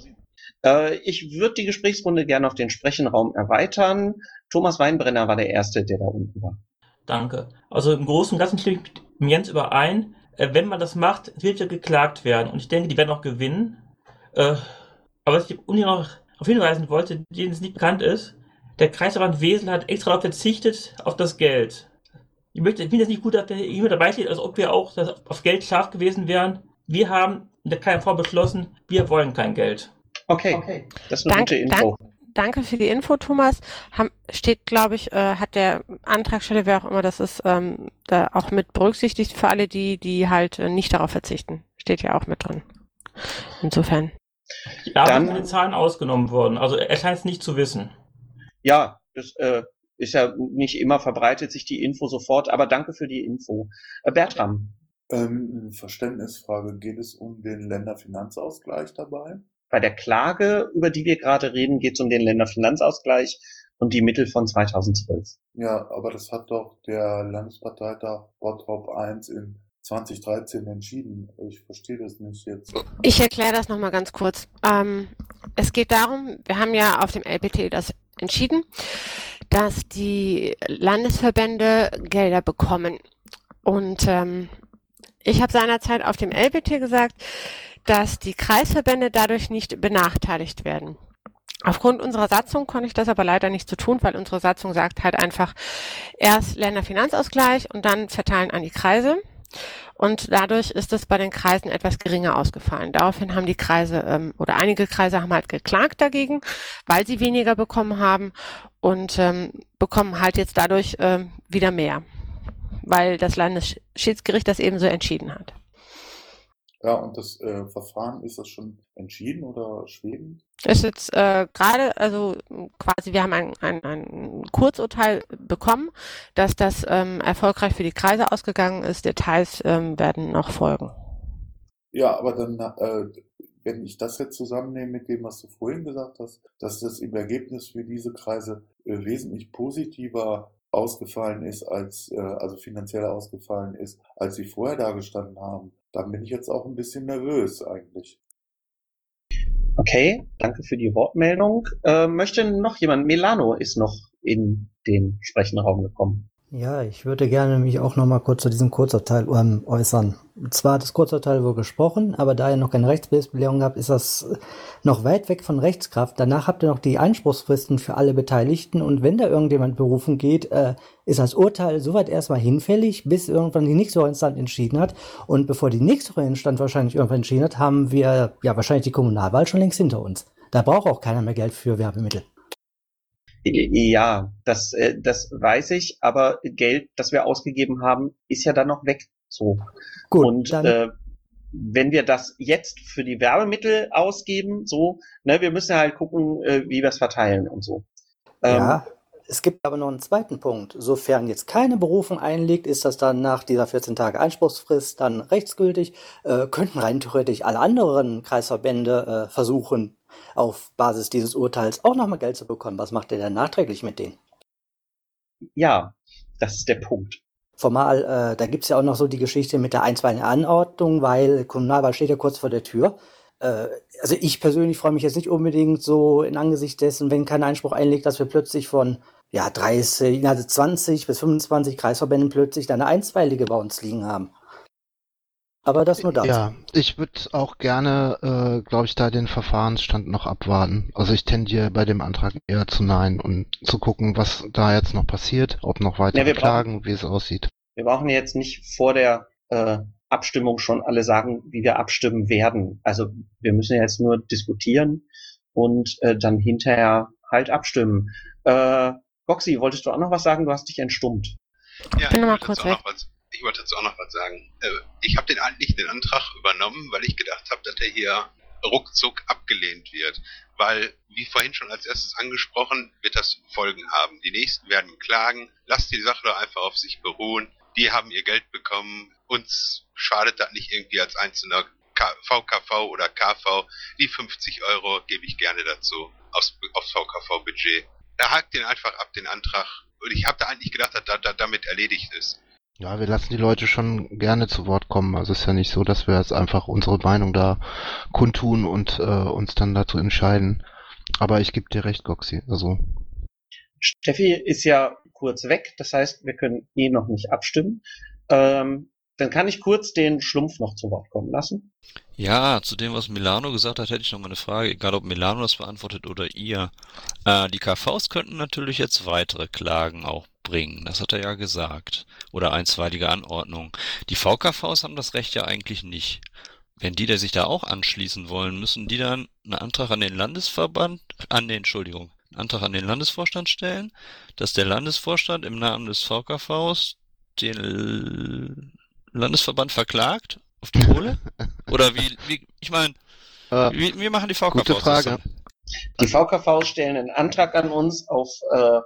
äh, Ich würde die Gesprächsrunde gerne auf den Sprechenraum erweitern. Thomas Weinbrenner war der Erste, der da unten war. Danke. Also im Großen und Ganzen stimme ich mit Jens überein. Äh, wenn man das macht, wird ja geklagt werden. Und ich denke, die werden auch gewinnen. Äh, aber was ich unbedingt noch auf hinweisen wollte, denen es nicht bekannt ist, der Kreisverband Wesel hat extra darauf verzichtet, auf das Geld. Ich, möchte, ich finde es nicht gut, dass da jemand dabei steht, als ob wir auch auf Geld scharf gewesen wären. Wir haben in der KMV beschlossen, wir wollen kein Geld. Okay, okay. das ist eine danke, gute Info. Danke, danke für die Info, Thomas. Ham, steht, glaube ich, äh, hat der Antragsteller, wer auch immer das ist, ähm, da auch mit berücksichtigt für alle, die, die halt äh, nicht darauf verzichten. Steht ja auch mit drin. Insofern. Ja, Dann, sind die Zahlen ausgenommen worden. Also er scheint es nicht zu wissen. Ja, das äh, ist ja nicht immer verbreitet sich die Info sofort, aber danke für die Info. Äh, Bertram. Ähm, Verständnisfrage, geht es um den Länderfinanzausgleich dabei? Bei der Klage, über die wir gerade reden, geht es um den Länderfinanzausgleich und die Mittel von 2012. Ja, aber das hat doch der Landesparteitag Bottrop 1 in 2013 entschieden. Ich verstehe das nicht jetzt. Ich erkläre das nochmal ganz kurz. Ähm, es geht darum, wir haben ja auf dem LPT das entschieden, dass die Landesverbände Gelder bekommen. Und ähm, ich habe seinerzeit auf dem LBT gesagt, dass die Kreisverbände dadurch nicht benachteiligt werden. Aufgrund unserer Satzung konnte ich das aber leider nicht so tun, weil unsere Satzung sagt halt einfach erst Länderfinanzausgleich und dann verteilen an die Kreise. Und dadurch ist es bei den Kreisen etwas geringer ausgefallen. Daraufhin haben die Kreise ähm, oder einige Kreise haben halt geklagt dagegen, weil sie weniger bekommen haben und ähm, bekommen halt jetzt dadurch ähm, wieder mehr weil das Landesschiedsgericht das ebenso entschieden hat. Ja, und das äh, Verfahren, ist das schon entschieden oder schwebend? Ist jetzt äh, gerade, also quasi, wir haben ein, ein, ein Kurzurteil bekommen, dass das ähm, erfolgreich für die Kreise ausgegangen ist. Details ähm, werden noch folgen. Ja, aber dann, äh, wenn ich das jetzt zusammennehme mit dem, was du vorhin gesagt hast, dass das im Ergebnis für diese Kreise äh, wesentlich positiver ausgefallen ist, als äh, also finanziell ausgefallen ist, als sie vorher da gestanden haben, dann bin ich jetzt auch ein bisschen nervös eigentlich. Okay, danke für die Wortmeldung. Äh, möchte noch jemand? Melano ist noch in den sprechenden Raum gekommen. Ja, ich würde gerne mich auch noch mal kurz zu diesem Kurzurteil ähm, äußern. Und zwar hat das Kurzurteil wohl gesprochen, aber da ihr noch keine Rechtsbelehrung habt, ist das noch weit weg von Rechtskraft. Danach habt ihr noch die Einspruchsfristen für alle Beteiligten und wenn da irgendjemand berufen geht, äh, ist das Urteil soweit erstmal hinfällig, bis irgendwann die nächste Instanz entschieden hat. Und bevor die nächste Instanz wahrscheinlich irgendwann entschieden hat, haben wir ja wahrscheinlich die Kommunalwahl schon längst hinter uns. Da braucht auch keiner mehr Geld für Werbemittel. Ja, das, äh, das weiß ich, aber Geld, das wir ausgegeben haben, ist ja dann noch weg. So. Gut, Und dann- äh, wenn wir das jetzt für die Werbemittel ausgeben, so, ne, wir müssen halt gucken, äh, wie wir es verteilen und so. Ähm, Ja, es gibt aber noch einen zweiten Punkt. Sofern jetzt keine Berufung einliegt, ist das dann nach dieser 14 Tage Einspruchsfrist dann rechtsgültig. Äh, könnten rein theoretisch alle anderen Kreisverbände äh, versuchen, auf Basis dieses Urteils auch nochmal Geld zu bekommen. Was macht ihr denn nachträglich mit denen? Ja, das ist der Punkt. Formal, äh, da gibt's ja auch noch so die Geschichte mit der einstweiligen Anordnung, weil Kommunalwahl steht ja kurz vor der Tür. Äh, also ich persönlich freue mich jetzt nicht unbedingt so in Angesicht dessen, wenn kein Einspruch einlegt, dass wir plötzlich von ja 30, also 20 bis 25 Kreisverbänden plötzlich eine einstweilige bei uns liegen haben. Aber das nur dazu. Ja, ich würde auch gerne, äh, glaube ich, da den Verfahrensstand noch abwarten. Also ich tendiere bei dem Antrag eher zu Nein und zu gucken, was da jetzt noch passiert, ob noch weitere Ja, brauchen- Klagen, wie es aussieht. Wir brauchen jetzt nicht vor der äh, Abstimmung schon alle sagen, wie wir abstimmen werden. Also wir müssen jetzt nur diskutieren und äh, dann hinterher halt abstimmen. Äh, Boxy, wolltest du auch noch was sagen? Du hast dich entstummt. Ja, bin ich mal wollte kurz dazu auch weg. noch was, ich wollte dazu auch noch was sagen. Äh, ich habe den eigentlich den Antrag übernommen, weil ich gedacht habe, dass der hier ruckzuck abgelehnt wird. Weil, wie vorhin schon als erstes angesprochen, wird das Folgen haben. Die nächsten werden klagen. Lasst die Sache doch einfach auf sich beruhen. Die haben ihr Geld bekommen. Uns schadet das nicht irgendwie als einzelner K VKV oder KV. Die 50 Euro gebe ich gerne dazu aufs, aufs VKV-Budget. Er hakt den einfach ab, den Antrag. Und ich habe da eigentlich gedacht, dass da, da damit erledigt ist. Ja, wir lassen die Leute schon gerne zu Wort kommen. Also es ist ja nicht so, dass wir jetzt einfach unsere Meinung da kundtun und äh, uns dann dazu entscheiden. Aber ich gebe dir recht, Goxi. Also Steffi ist ja kurz weg, das heißt, wir können eh noch nicht abstimmen. Ähm, dann kann ich kurz den Schlumpf noch zu Wort kommen lassen. Ja, zu dem, was Milano gesagt hat, hätte ich noch mal eine Frage, egal ob Milano das beantwortet oder ihr. Äh, die KVs könnten natürlich jetzt weitere Klagen auch bringen, das hat er ja gesagt. Oder einstweilige Anordnung. Die VKVs haben das Recht ja eigentlich nicht. Wenn die, der sich da auch anschließen wollen, müssen die dann einen Antrag an den Landesverband, an den, Entschuldigung, einen Antrag an den Landesvorstand stellen, dass der Landesvorstand im Namen des VKVs den Landesverband verklagt auf die Kohle? Oder wie, wie ich meine, äh, wie, wie machen die VKVs gute Frage. Die VKV stellen einen Antrag an uns auf, äh,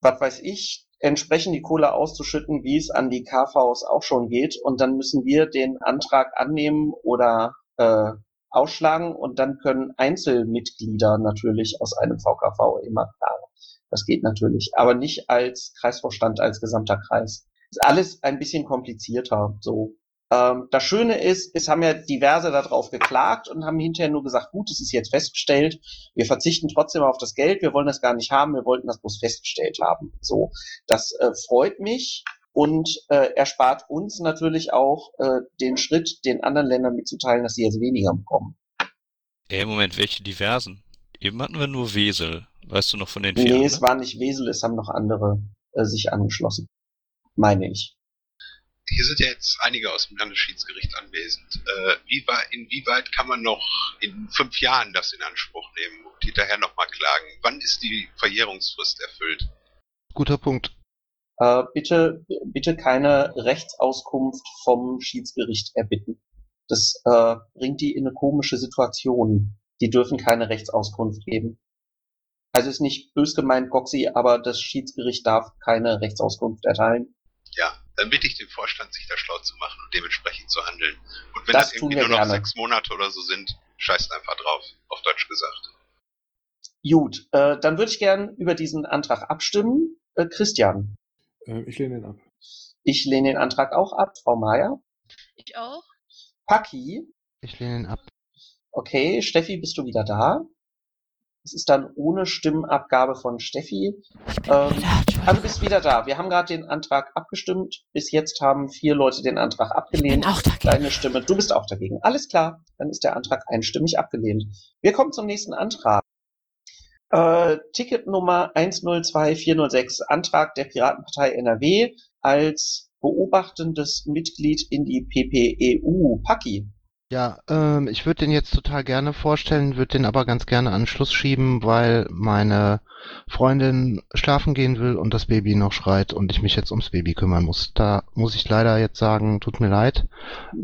was weiß ich, entsprechend die Kohle auszuschütten, wie es an die KVs auch schon geht. Und dann müssen wir den Antrag annehmen oder äh, ausschlagen und dann können Einzelmitglieder natürlich aus einem VKV immer klagen. Das geht natürlich, aber nicht als Kreisvorstand, als gesamter Kreis. Ist alles ein bisschen komplizierter. So. Ähm, das Schöne ist, es haben ja diverse darauf geklagt und haben hinterher nur gesagt, gut, es ist jetzt festgestellt, wir verzichten trotzdem auf das Geld, wir wollen das gar nicht haben, wir wollten das bloß festgestellt haben. So, das äh, freut mich und äh, erspart uns natürlich auch äh, den Schritt, den anderen Ländern mitzuteilen, dass sie jetzt weniger bekommen. Ey, Moment, welche diversen? Eben hatten wir nur Wesel. Weißt du noch von den vier? Nee, es war nicht Wesel, es haben noch andere äh, sich angeschlossen. Meine ich. Hier sind ja jetzt einige aus dem Landesschiedsgericht anwesend. Äh, wie wei- inwieweit kann man noch in fünf Jahren das in Anspruch nehmen und hinterher nochmal klagen? Wann ist die Verjährungsfrist erfüllt? Guter Punkt. Äh, bitte, bitte keine Rechtsauskunft vom Schiedsgericht erbitten. Das äh, bringt die in eine komische Situation. Die dürfen keine Rechtsauskunft geben. Also ist nicht bös gemeint, Goxi, aber das Schiedsgericht darf keine Rechtsauskunft erteilen. Ja, dann bitte ich den Vorstand, sich da schlau zu machen und dementsprechend zu handeln. Und wenn Das das, irgendwie nur noch gerne. sechs Monate oder so sind, scheißt einfach drauf, auf Deutsch gesagt. Gut, äh, dann würde ich gern über diesen Antrag abstimmen. Äh, Christian, Äh, ich lehne ihn ab. ich lehne den Antrag auch ab. Frau Meier, Ich auch. Paki, Ich lehne ihn ab. Okay, Steffi, bist du wieder da? Es ist dann ohne Stimmabgabe von Steffi. Ähm, ah, du bist wieder da. Wir haben gerade den Antrag abgestimmt. Bis jetzt haben vier Leute den Antrag abgelehnt. Ich bin auch dagegen. Deine Stimme. Du bist auch dagegen. Alles klar. Dann ist der Antrag einstimmig abgelehnt. Wir kommen zum nächsten Antrag. Äh, Ticket Nummer 102406. Antrag der Piratenpartei NRW als beobachtendes Mitglied in die PPEU. Paki. Ja, ähm, ich würde den jetzt total gerne vorstellen, würde den aber ganz gerne an den Schluss schieben, weil meine Freundin schlafen gehen will und das Baby noch schreit und ich mich jetzt ums Baby kümmern muss. Da muss ich leider jetzt sagen, tut mir leid.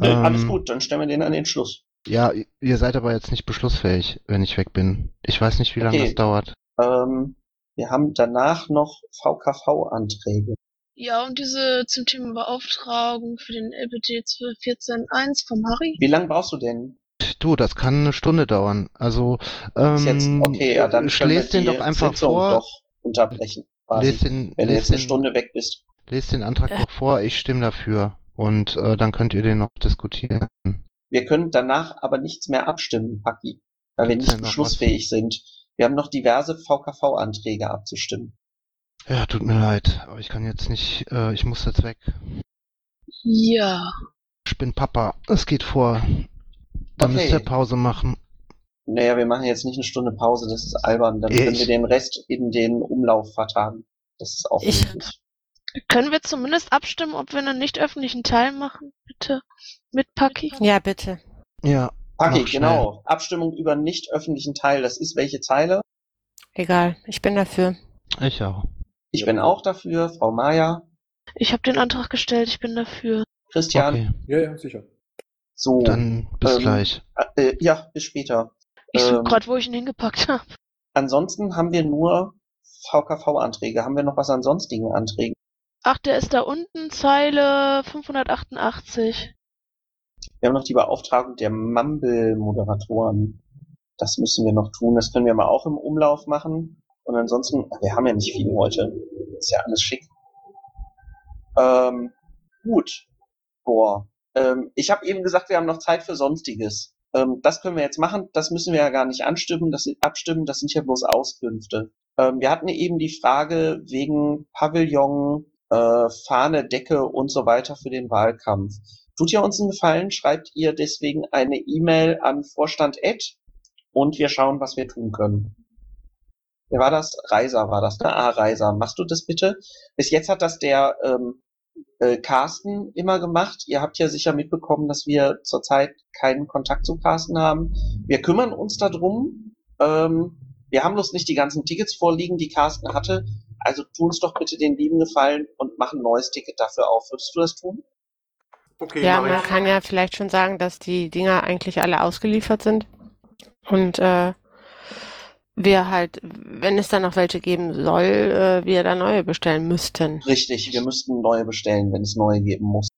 Alles Ähm, gut, dann stellen wir den an den Schluss. Ja, ihr seid aber jetzt nicht beschlussfähig, wenn ich weg bin. Ich weiß nicht, wie lange Okay. das dauert. Ähm, wir haben danach noch VKV-Anträge. Ja, und diese zum Thema Beauftragung für den LPT 1214.1 vom Harry. Wie lange brauchst du denn? Du, das kann eine Stunde dauern. Also, Ist jetzt, ähm, okay, ja, dann lest den die doch einfach Sitzung vor. doch unterbrechen. Quasi, Lest den, wenn du lest jetzt eine den, Stunde weg bist. lest den Antrag doch vor, ich stimme dafür. Und äh, dann könnt ihr den noch diskutieren. Wir können danach aber nichts mehr abstimmen, Paki, weil wir nicht beschlussfähig sind. Wir haben noch diverse VKV-Anträge abzustimmen. Ja, tut mir leid, aber ich kann jetzt nicht, äh, ich muss jetzt weg. Ja. Ich bin Papa, es geht vor. Dann Okay. müsst ihr Pause machen. Naja, wir machen jetzt nicht eine Stunde Pause, das ist albern. Dann Ich- können wir den Rest in den Umlauf vertagen. Das ist auch Ich- möglich. Können wir zumindest abstimmen, ob wir einen nicht öffentlichen Teil machen? Bitte. Mit Paki? Ja, bitte. Ja. Paki, genau. Abstimmung über nicht öffentlichen Teil. Das ist welche Zeile? Egal, ich bin dafür. Ich auch. Ich bin auch dafür. Frau Maja, Ich habe den Antrag gestellt, ich bin dafür. Christian. Okay, Ja, ja, sicher. So. dann bis ähm, gleich. Äh, ja, bis später. Ich suche Ähm, gerade, wo ich ihn hingepackt habe. Ansonsten haben wir nur VKV-Anträge. Haben wir noch was an sonstigen Anträgen? Ach, der ist da unten, Zeile 588. Wir haben noch die Beauftragung der Mumble-Moderatoren. Das müssen wir noch tun. Das können wir mal auch im Umlauf machen. Und ansonsten, wir haben ja nicht viel heute. Ist ja alles schick. Ähm, gut. Boah. Ähm, ich habe eben gesagt, wir haben noch Zeit für Sonstiges. Ähm, das können wir jetzt machen. Das müssen wir ja gar nicht anstimmen. Das abstimmen. Das sind ja bloß Auskünfte. Ähm, wir hatten eben die Frage wegen Pavillon, äh, Fahne, Decke und so weiter für den Wahlkampf. Tut ihr uns einen Gefallen, schreibt ihr deswegen eine E-Mail an Vorstand Ed und wir schauen, was wir tun können. Wer war das? Reiser war das, ne? Ah, Reiser. Machst du das bitte? Bis jetzt hat das der ähm, äh, Carsten immer gemacht. Ihr habt ja sicher mitbekommen, dass wir zurzeit keinen Kontakt zu Carsten haben. Wir kümmern uns darum. Ähm, wir haben bloß nicht die ganzen Tickets vorliegen, die Carsten hatte. Also tu uns doch bitte den lieben Gefallen und mach ein neues Ticket dafür auf. Würdest du das tun? Okay, Ja, man ich. kann ja vielleicht schon sagen, dass die Dinger eigentlich alle ausgeliefert sind. Und äh, wir halt, wenn es dann noch welche geben soll, äh, wir da neue bestellen müssten. Richtig, wir müssten neue bestellen, wenn es neue geben muss.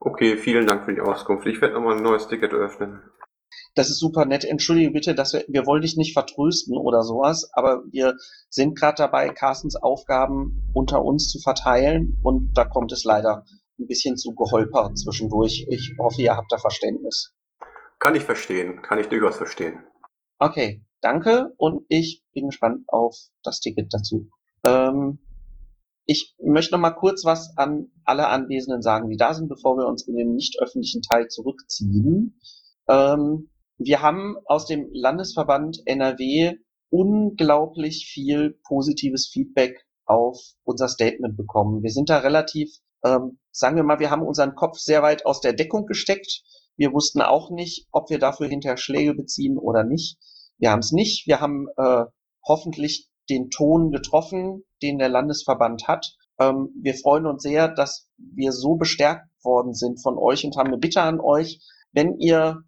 Okay, vielen Dank für die Auskunft. Ich werde nochmal ein neues Ticket öffnen. Das ist super nett. Entschuldige bitte, dass wir, wir wollen dich nicht vertrösten oder sowas, aber wir sind gerade dabei, Carstens Aufgaben unter uns zu verteilen und da kommt es leider ein bisschen zu Geholper zwischendurch. Ich hoffe, ihr habt da Verständnis. Kann ich verstehen, kann ich durchaus verstehen. Okay, danke und ich bin gespannt auf das Ticket dazu. Ähm, ich möchte noch mal kurz was an alle Anwesenden sagen, die da sind, bevor wir uns in den nicht öffentlichen Teil zurückziehen. Ähm, wir haben aus dem Landesverband NRW unglaublich viel positives Feedback auf unser Statement bekommen. Wir sind da relativ, ähm, sagen wir mal, wir haben unseren Kopf sehr weit aus der Deckung gesteckt. Wir wussten auch nicht, ob wir dafür hinterher Schläge beziehen oder nicht. Wir haben es nicht. Wir haben äh, hoffentlich den Ton getroffen, den der Landesverband hat. Ähm, wir freuen uns sehr, dass wir so bestärkt worden sind von euch und haben eine Bitte an euch, wenn ihr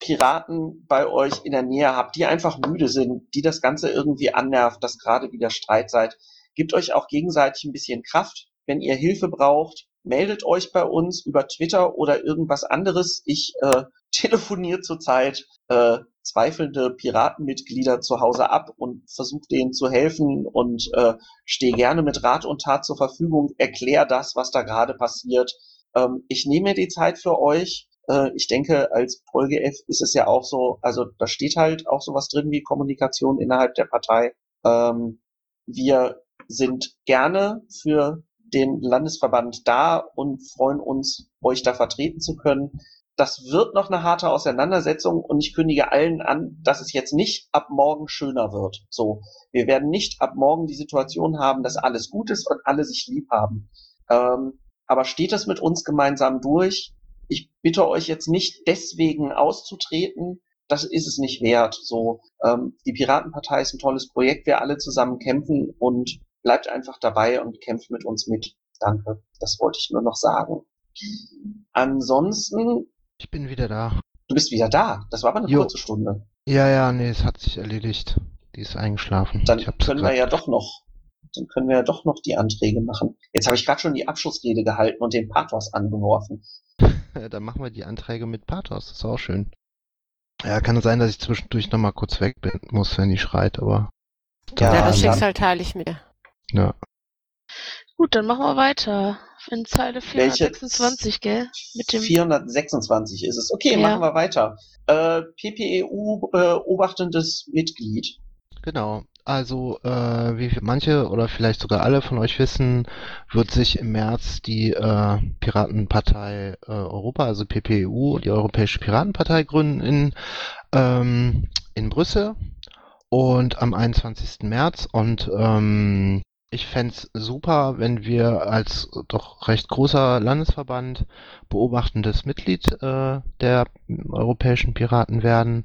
Piraten bei euch in der Nähe habt, die einfach müde sind, die das Ganze irgendwie annervt, dass gerade wieder Streit seid, gebt euch auch gegenseitig ein bisschen Kraft. Wenn ihr Hilfe braucht, meldet euch bei uns über Twitter oder irgendwas anderes. Ich äh, telefoniere zurzeit äh, zweifelnde Piratenmitglieder zu Hause ab und versuche denen zu helfen und äh, stehe gerne mit Rat und Tat zur Verfügung, erklär das, was da gerade passiert. Ähm, ich nehme mir die Zeit für euch. äh, ich denke, als PolGF ist es ja auch so, also da steht halt auch sowas drin wie Kommunikation innerhalb der Partei. Ähm, wir sind gerne für den Landesverband da und freuen uns, euch da vertreten zu können. Das wird noch eine harte Auseinandersetzung und ich kündige allen an, dass es jetzt nicht ab morgen schöner wird. So, wir werden nicht ab morgen die Situation haben, dass alles gut ist und alle sich lieb haben. Ähm, aber steht es mit uns gemeinsam durch? Ich bitte euch jetzt nicht deswegen auszutreten. Das ist es nicht wert. So, ähm, die Piratenpartei ist ein tolles Projekt. Wir alle zusammen kämpfen und bleibt einfach dabei und kämpft mit uns mit. Danke. Das wollte ich nur noch sagen. Ansonsten. Ich bin wieder da. Du bist wieder da. Das war aber eine Jo. kurze Stunde. Ja, ja, nee, es hat sich erledigt. Die ist eingeschlafen. Dann können wir ja doch noch, dann können wir ja doch noch die Anträge machen. Jetzt habe ich gerade schon die Abschlussrede gehalten und den Pathos angeworfen. Dann machen wir die Anträge mit Pathos. Das ist auch schön. Ja, kann es sein, dass ich zwischendurch nochmal kurz weg bin, muss, wenn die schreit, aber. Ja, dann- das Schicksal teile ich mir. Ja. Gut, dann machen wir weiter. In Zeile Welche? 426, gell? Mit dem 426 ist es. Okay, Ja. machen wir weiter. Äh, PPEU beobachtendes Mitglied. Genau. Also, äh, wie manche oder vielleicht sogar alle von euch wissen, wird sich im März die äh, Piratenpartei äh, Europa, also PPEU, die Europäische Piratenpartei gründen in, ähm, in Brüssel und am 21. März. Und ähm, ich fänd's super, wenn wir als doch recht großer Landesverband beobachtendes Mitglied äh, der Europäischen Piraten werden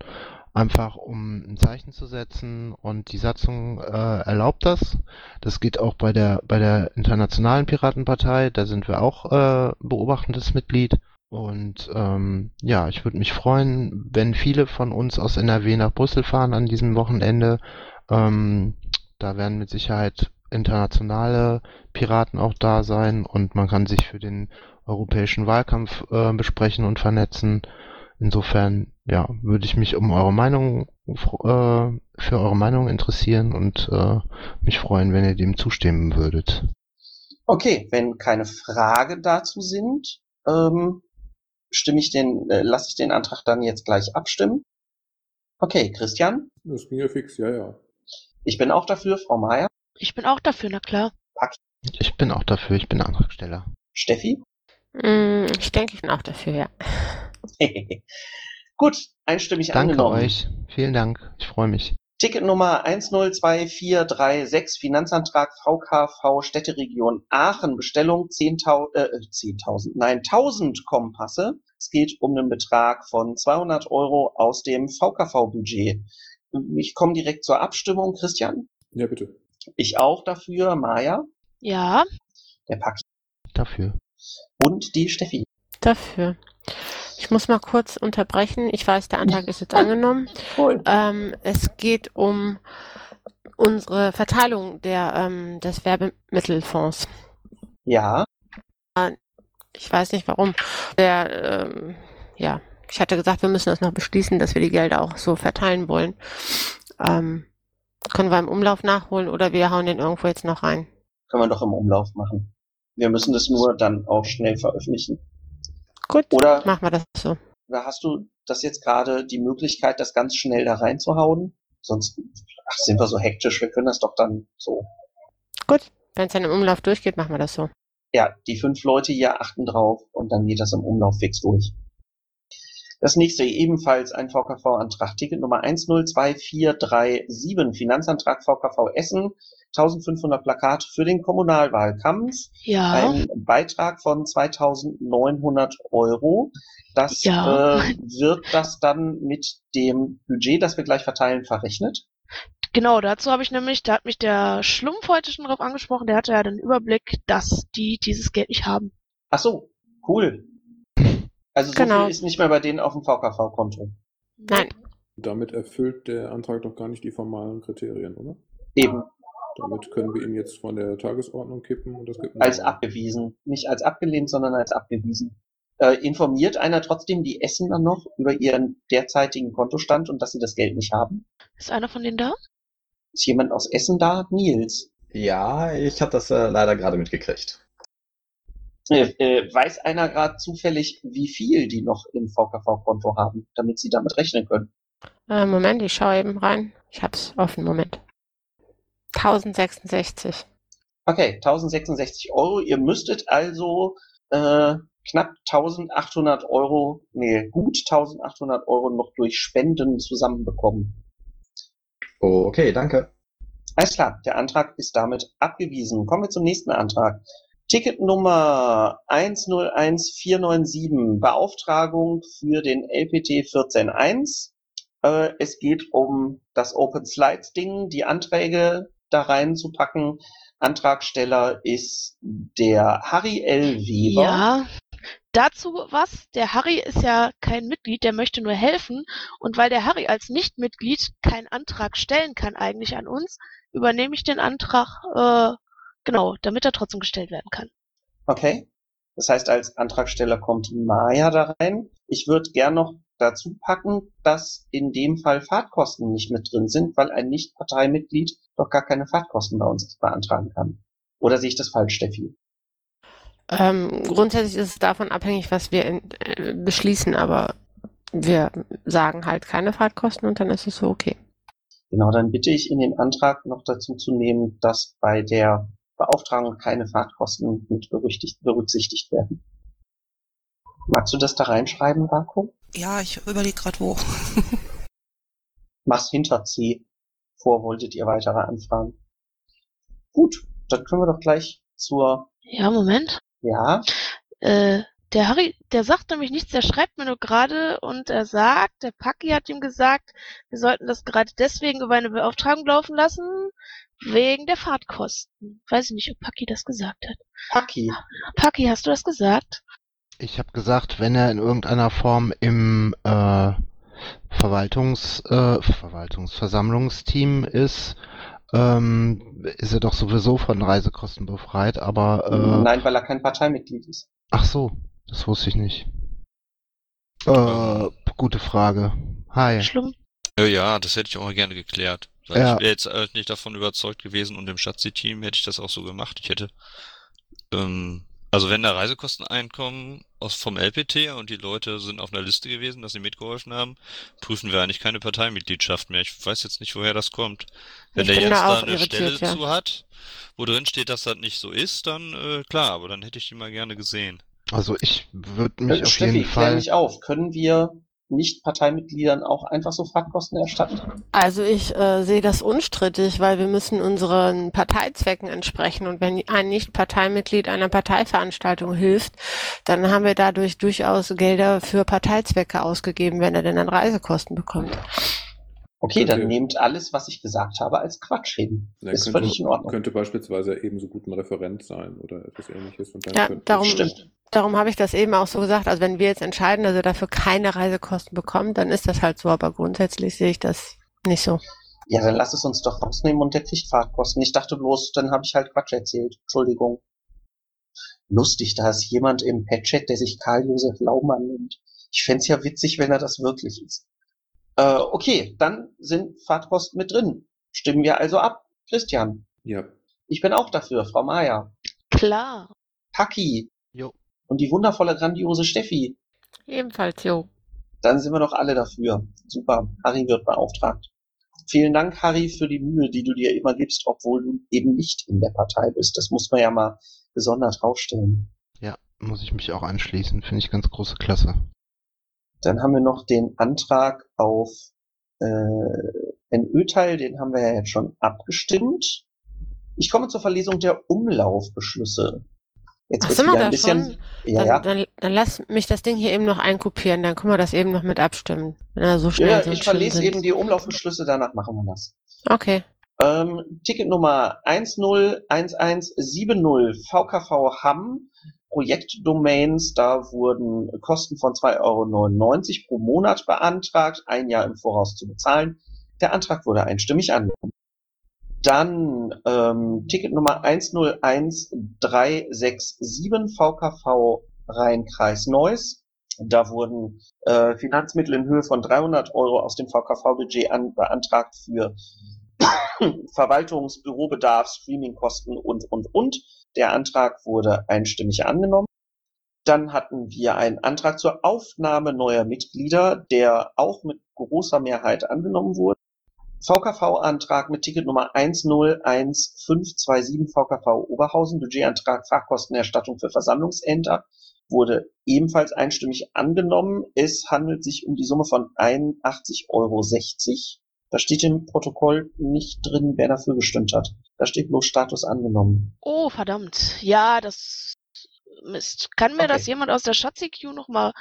einfach um ein Zeichen zu setzen und die Satzung äh, erlaubt das. Das geht auch bei der bei der internationalen Piratenpartei, da sind wir auch äh, beobachtendes Mitglied. Und ähm, ja, ich würde mich freuen, wenn viele von uns aus NRW nach Brüssel fahren an diesem Wochenende. Ähm, da werden mit Sicherheit internationale Piraten auch da sein und man kann sich für den europäischen Wahlkampf äh, besprechen und vernetzen. Insofern, ja, würde ich mich um eure Meinung, äh, für eure Meinung interessieren und äh, mich freuen, wenn ihr dem zustimmen würdet. Okay, wenn keine Fragen dazu sind, ähm, stimme ich den, äh, lasse ich den Antrag dann jetzt gleich abstimmen. Okay, Christian, Das ging ja fix, ja, ja. ich bin auch dafür, Frau Meier, Ich bin auch dafür, na klar. Ich bin auch dafür, ich bin Antragsteller. Steffi. Mm, Ich denke, ich bin auch dafür, ja. Gut, einstimmig Danke angenommen. euch. Vielen Dank. Ich freue mich. Ticket Nummer 102436, Finanzantrag VKV Städteregion Aachen, Bestellung 10.000, äh, 10.000, nein, 1000 Kompasse. Es geht um einen Betrag von 200 Euro aus dem VKV-Budget. Ich komme direkt zur Abstimmung, Christian. Ja, bitte. Ich auch dafür, Maja, Ja, der Paki Dafür. und die Steffi. Dafür. Ich muss mal kurz unterbrechen. Ich weiß, der Antrag ist jetzt angenommen. Ähm, es geht um unsere Verteilung der, ähm, des Werbemittelfonds. Ja. Ich weiß nicht warum. Der, ähm, ja, ich hatte gesagt, wir müssen das noch beschließen, dass wir die Gelder auch so verteilen wollen. Ähm, können wir im Umlauf nachholen oder wir hauen den irgendwo jetzt noch rein? Können wir doch im Umlauf machen. Wir müssen das nur dann auch schnell veröffentlichen. Gut, Oder, machen wir das so. oder hast du das jetzt gerade die Möglichkeit, das ganz schnell da reinzuhauen? Sonst ach, sind wir so hektisch, wir können das doch dann so. Gut, wenn es dann im Umlauf durchgeht, machen wir das so. Ja, die fünf Leute hier achten drauf und dann geht das im Umlauf fix durch. Das nächste ebenfalls ein VKV-Antrag, Ticket Nummer 102437, Finanzantrag VKV Essen, 1500 Plakate für den Kommunalwahlkampf. ja. Ein Beitrag von 2900 Euro. Das Ja. äh, wird das dann mit dem Budget, das wir gleich verteilen, verrechnet? Genau, dazu habe ich nämlich, da hat mich der Schlumpf heute schon drauf angesprochen, der hatte ja den Überblick, dass die dieses Geld nicht haben. Ach so, cool. Also so Genau. viel ist nicht mehr bei denen auf dem VKV-Konto. Nein, Damit erfüllt der Antrag doch gar nicht die formalen Kriterien, oder? Eben Damit können wir ihn jetzt von der Tagesordnung kippen und das gibt als einen- abgewiesen. Nicht als abgelehnt, sondern als abgewiesen. Äh, informiert einer trotzdem die Essener noch über ihren derzeitigen Kontostand und dass sie das Geld nicht haben? Ist einer von denen da? Ist jemand aus Essen da? Nils. Ja, ich habe das äh, leider gerade mitgekriegt. Äh, äh, weiß einer gerade zufällig, wie viel die noch im VKV-Konto haben, damit sie damit rechnen können? Äh, Moment, ich schaue eben rein. Ich hab's offen, Moment. 1066. Okay, 1066 Euro. Ihr müsstet also äh, knapp 1800 Euro, nee, gut 1800 Euro noch durch Spenden zusammenbekommen. Okay, danke. Alles klar, der Antrag ist damit abgewiesen. Kommen wir zum nächsten Antrag. Ticket Nummer 101497, Beauftragung für den LPT 14.1. Äh, es geht um das Open Slides Ding, die Anträge da reinzupacken. Antragsteller ist der Harry L. Weber. Ja, dazu was. Der Harry ist ja kein Mitglied, der möchte nur helfen. Und weil der Harry als Nichtmitglied keinen Antrag stellen kann eigentlich an uns, übernehme ich den Antrag, äh, genau, damit er trotzdem gestellt werden kann. Okay. Das heißt, als Antragsteller kommt die Maya da rein. Ich würde gern noch dazu packen, dass in dem Fall Fahrtkosten nicht mit drin sind, weil ein Nicht-Parteimitglied doch gar keine Fahrtkosten bei uns beantragen kann. Oder sehe ich das falsch, Steffi? Ähm, grundsätzlich ist es davon abhängig, was wir in, äh, beschließen, aber wir sagen halt keine Fahrtkosten und dann ist es so okay. Genau, dann bitte ich in den Antrag noch dazu zu nehmen, dass bei der Beauftragung keine Fahrtkosten mit berücksichtigt, berücksichtigt werden. Magst du das da reinschreiben, Vakuum? Ja, ich überlege gerade wo. Mach's hinter C. Vor wolltet ihr weitere Anfragen. Gut, dann können wir doch gleich zur. Ja, Moment. Ja. Äh, der Harry, der sagt nämlich nichts, der schreibt mir nur gerade und er sagt, der Paki hat ihm gesagt, wir sollten das gerade deswegen über eine Beauftragung laufen lassen, wegen der Fahrtkosten. Weiß ich nicht, ob Paki das gesagt hat. Paki. Paki, hast du das gesagt? Ich habe gesagt, wenn er in irgendeiner Form im äh, Verwaltungs, äh, Verwaltungsversammlungsteam ist, ähm, ist er doch sowieso von Reisekosten befreit, aber äh, Nein, weil er kein Parteimitglied ist. ach so, das wusste ich nicht. Äh, gute Frage. Hi. Schlimm. Ja, ja, das hätte ich auch mal gerne geklärt. Weil Ja. ich wäre jetzt äh, nicht davon überzeugt gewesen und im Schatzi-Team hätte ich das auch so gemacht. Ich hätte, ähm, also wenn da Reisekosten einkommen aus vom LPT und die Leute sind auf einer Liste gewesen, dass sie mitgeholfen haben, prüfen wir eigentlich keine Parteimitgliedschaft mehr. Ich weiß jetzt nicht, woher das kommt. Wenn Ich der jetzt da eine Stelle ja. zu hat, wo drin steht, dass das nicht so ist, dann äh, klar, aber dann hätte ich die mal gerne gesehen. Also ich würde mich Äh, auf Steffi, jeden klär Fall. mich auf. Können wir Nicht-Parteimitgliedern auch einfach so Fahrtkosten erstatten? Also ich äh, sehe das unstrittig, weil wir müssen unseren Parteizwecken entsprechen und wenn ein Nicht-Parteimitglied einer Parteiveranstaltung hilft, dann haben wir dadurch durchaus Gelder für Parteizwecke ausgegeben, wenn er denn dann Reisekosten bekommt. Okay, dann nehmt alles, was ich gesagt habe, als Quatsch hin. Ja, ist könnte, völlig in Ordnung. könnte beispielsweise ebenso gut ein Referent sein oder etwas ähnliches. Und dann Ja, darum, Stimmt. darum habe ich das eben auch so gesagt. Also wenn wir jetzt entscheiden, dass er dafür keine Reisekosten bekommt, dann ist das halt so, aber grundsätzlich sehe ich das nicht so. Ja, dann lass es uns doch rausnehmen und der kriegt Fahrtkosten. Ich dachte bloß, dann habe ich halt Quatsch erzählt. Entschuldigung. Lustig, da ist jemand im Pet-Chat, der sich Karl-Josef Laumann nennt. Ich fänd's ja witzig, wenn er das wirklich ist. Äh, okay, dann sind Fahrtkosten mit drin. Stimmen wir also ab. Christian, Ja, ich bin auch dafür. Frau Maya, Klar. Paki Jo. und die wundervolle, grandiose Steffi. Ebenfalls, jo. Dann sind wir doch alle dafür. Super. Harry wird beauftragt. Vielen Dank, Harry, für die Mühe, die du dir immer gibst, obwohl du eben nicht in der Partei bist. Das muss man ja mal besonders rausstellen. Ja, muss ich mich auch anschließen. Finde ich ganz große Klasse. Dann haben wir noch den Antrag auf äh, NÖ-Teil, den haben wir ja jetzt schon abgestimmt. Ich komme zur Verlesung der Umlaufbeschlüsse. Jetzt Ach, sind wir da ein bisschen, schon? ja, dann, ja. Dann, dann lass mich das Ding hier eben noch einkopieren, dann können wir das eben noch mit abstimmen. Er so schnell ja, so ich verlese sind. eben die Umlaufbeschlüsse, danach machen wir das. Okay. Ähm, Ticket Nummer 101170 VKV Hamm, Projektdomains, da wurden Kosten von 2,99 Euro pro Monat beantragt, ein Jahr im Voraus zu bezahlen. Der Antrag wurde einstimmig angenommen. Dann ähm, Ticket Nummer 101367 VKV Rhein-Kreis Neuss. Da wurden äh, Finanzmittel in Höhe von 300 Euro aus dem VKV-Budget an, beantragt für Verwaltungs-, Bürobedarf, Streamingkosten und, und, und. Der Antrag wurde einstimmig angenommen. Dann hatten wir einen Antrag zur Aufnahme neuer Mitglieder, der auch mit großer Mehrheit angenommen wurde. VKV-Antrag mit Ticketnummer 101527 VKV Oberhausen, Budgetantrag Fachkostenerstattung für Versammlungsämter, wurde ebenfalls einstimmig angenommen. Es handelt sich um die Summe von 81,60 Euro. Da steht im Protokoll nicht drin, wer dafür gestimmt hat. Da steht bloß Status angenommen. Oh, verdammt. Ja, das Mist. Kann mir Okay. das jemand aus der Schatzi-Queue nochmal